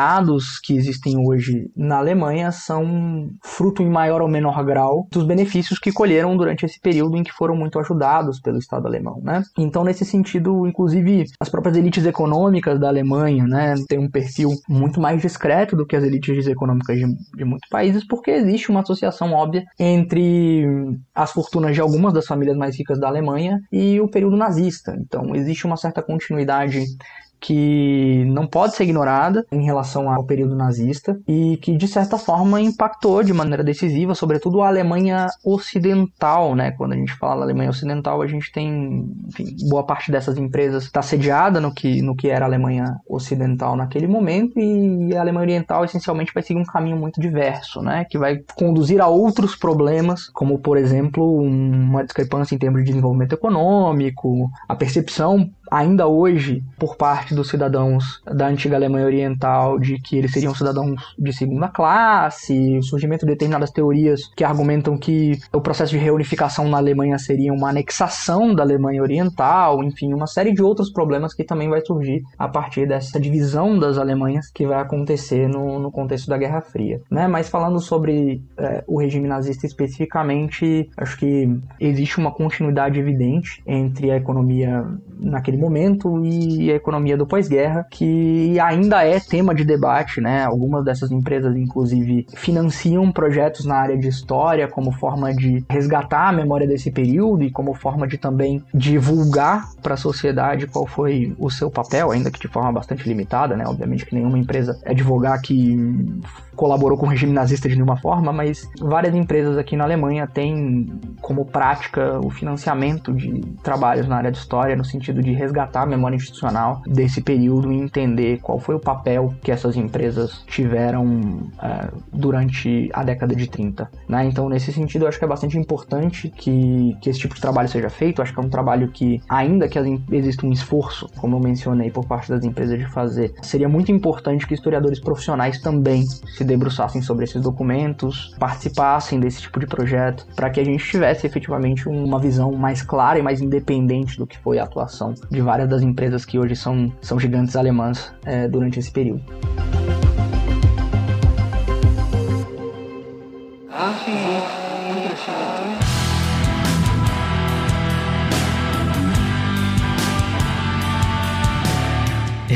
que existem hoje na Alemanha são fruto em maior ou menor grau dos benefícios que colheram durante esse período em que foram muito ajudados pelo Estado alemão, né? Então, nesse sentido, inclusive, as próprias elites econômicas da Alemanha, né, têm um perfil muito mais discreto do que as elites econômicas de, de muitos países, porque existe uma associação óbvia entre as fortunas de algumas das famílias mais ricas da Alemanha e o período nazista. Então, existe uma certa continuidade que não pode ser ignorada em relação ao período nazista e que de certa forma impactou de maneira decisiva, sobretudo a Alemanha Ocidental, né? Quando a gente fala Alemanha Ocidental, a gente tem, enfim, boa parte dessas empresas está sediada no que no que era a Alemanha Ocidental naquele momento e a Alemanha Oriental essencialmente vai seguir um caminho muito diverso, né? Que vai conduzir a outros problemas, como por exemplo uma discrepância em termos de desenvolvimento econômico, a percepção ainda hoje por parte dos cidadãos da antiga Alemanha Oriental de que eles seriam cidadãos de segunda classe, o surgimento de determinadas teorias que argumentam que o processo de reunificação na Alemanha seria uma anexação da Alemanha Oriental, enfim, uma série de outros problemas que também vai surgir a partir dessa divisão das Alemanhas que vai acontecer no, no contexto da Guerra Fria. Né? Mas falando sobre é, o regime nazista especificamente, acho que existe uma continuidade evidente entre a economia naquele momento e a economia do pós-guerra, que ainda é tema de debate, né? Algumas dessas empresas, inclusive, financiam projetos na área de história como forma de resgatar a memória desse período e como forma de também divulgar para a sociedade qual foi o seu papel, ainda que de forma bastante limitada, né? Obviamente que nenhuma empresa é advogar que colaborou com o regime nazista de nenhuma forma, mas várias empresas aqui na Alemanha têm como prática o financiamento de trabalhos na área de história, no sentido de resgatar a memória institucional desse período e entender qual foi o papel que essas empresas tiveram é, durante a década de 30. Né? Então, nesse sentido, eu acho que é bastante importante que, que esse tipo de trabalho seja feito. Eu acho que é um trabalho que, ainda que exista um esforço, como eu mencionei, por parte das empresas de fazer, seria muito importante que historiadores profissionais também se debruçassem sobre esses documentos, participassem desse tipo de projeto, para que a gente tivesse efetivamente uma visão mais clara e mais independente do que foi a atuação de várias das empresas que hoje são, são gigantes alemãs é, durante esse período. Ah, sim.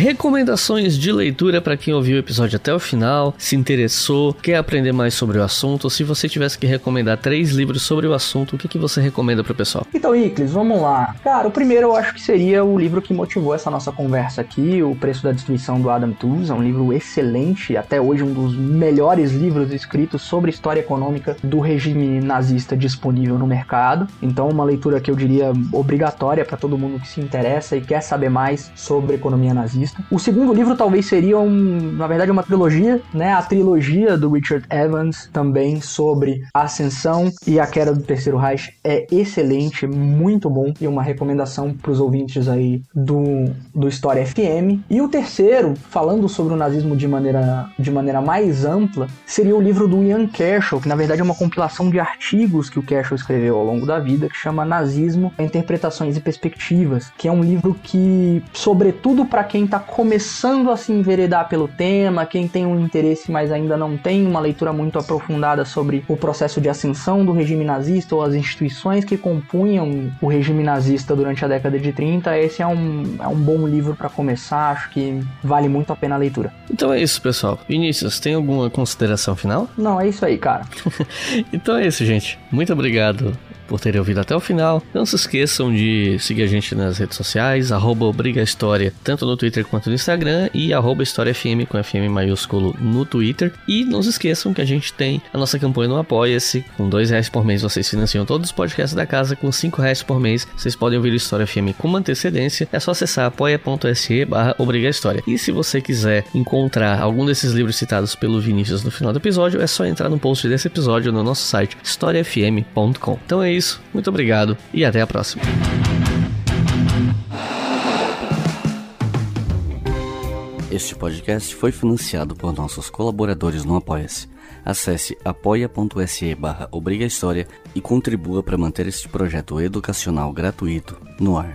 Recomendações de leitura para quem ouviu o episódio até o final, se interessou, quer aprender mais sobre o assunto, ou se você tivesse que recomendar três livros sobre o assunto, o que, que você recomenda pro pessoal? Então, Iclis, vamos lá. Cara, o primeiro eu acho que seria o livro que motivou essa nossa conversa aqui, O Preço da Destruição do Adam Tooze. É um livro excelente, até hoje um dos melhores livros escritos sobre história econômica do regime nazista disponível no mercado. Então, uma leitura que eu diria obrigatória para todo mundo que se interessa e quer saber mais sobre economia nazista. O segundo livro talvez seria um, na verdade, uma trilogia, né? A trilogia do Richard Evans também sobre a ascensão e a queda do Terceiro Reich é excelente, muito bom e uma recomendação para os ouvintes aí do, do História FM. E o terceiro, falando sobre o nazismo de maneira, de maneira mais ampla, seria o livro do Ian Kershaw, que na verdade é uma compilação de artigos que o Kershaw escreveu ao longo da vida, que chama Nazismo, Interpretações e Perspectivas, que é um livro que, sobretudo para quem está começando a se enveredar pelo tema, quem tem um interesse, mas ainda não tem uma leitura muito aprofundada sobre o processo de ascensão do regime nazista ou as instituições que compunham o regime nazista durante a década de 30, esse é um, é um bom livro para começar, acho que vale muito a pena a leitura. Então é isso, pessoal. Vinícius, tem alguma consideração final? Não, é isso aí, cara. então é isso, gente. Muito obrigado por terem ouvido até o final. Não se esqueçam de seguir a gente nas redes sociais, arroba Obriga História, tanto no Twitter quanto no Instagram, e arroba História FM com FM maiúsculo no Twitter. E não se esqueçam que a gente tem a nossa campanha no Apoia-se. Com dois reais por mês vocês financiam todos os podcasts da casa, com cinco reais por mês vocês podem ouvir o História FM com antecedência. É só acessar apoia.se barra Obriga História. E se você quiser encontrar algum desses livros citados pelo Vinícius no final do episódio, é só entrar no post desse episódio no nosso site historiafm.com. Então é isso, muito obrigado e até a próxima. Este podcast foi financiado por nossos colaboradores no Apoia-se. Acesse apoia.se barra e contribua para manter este projeto educacional gratuito no ar.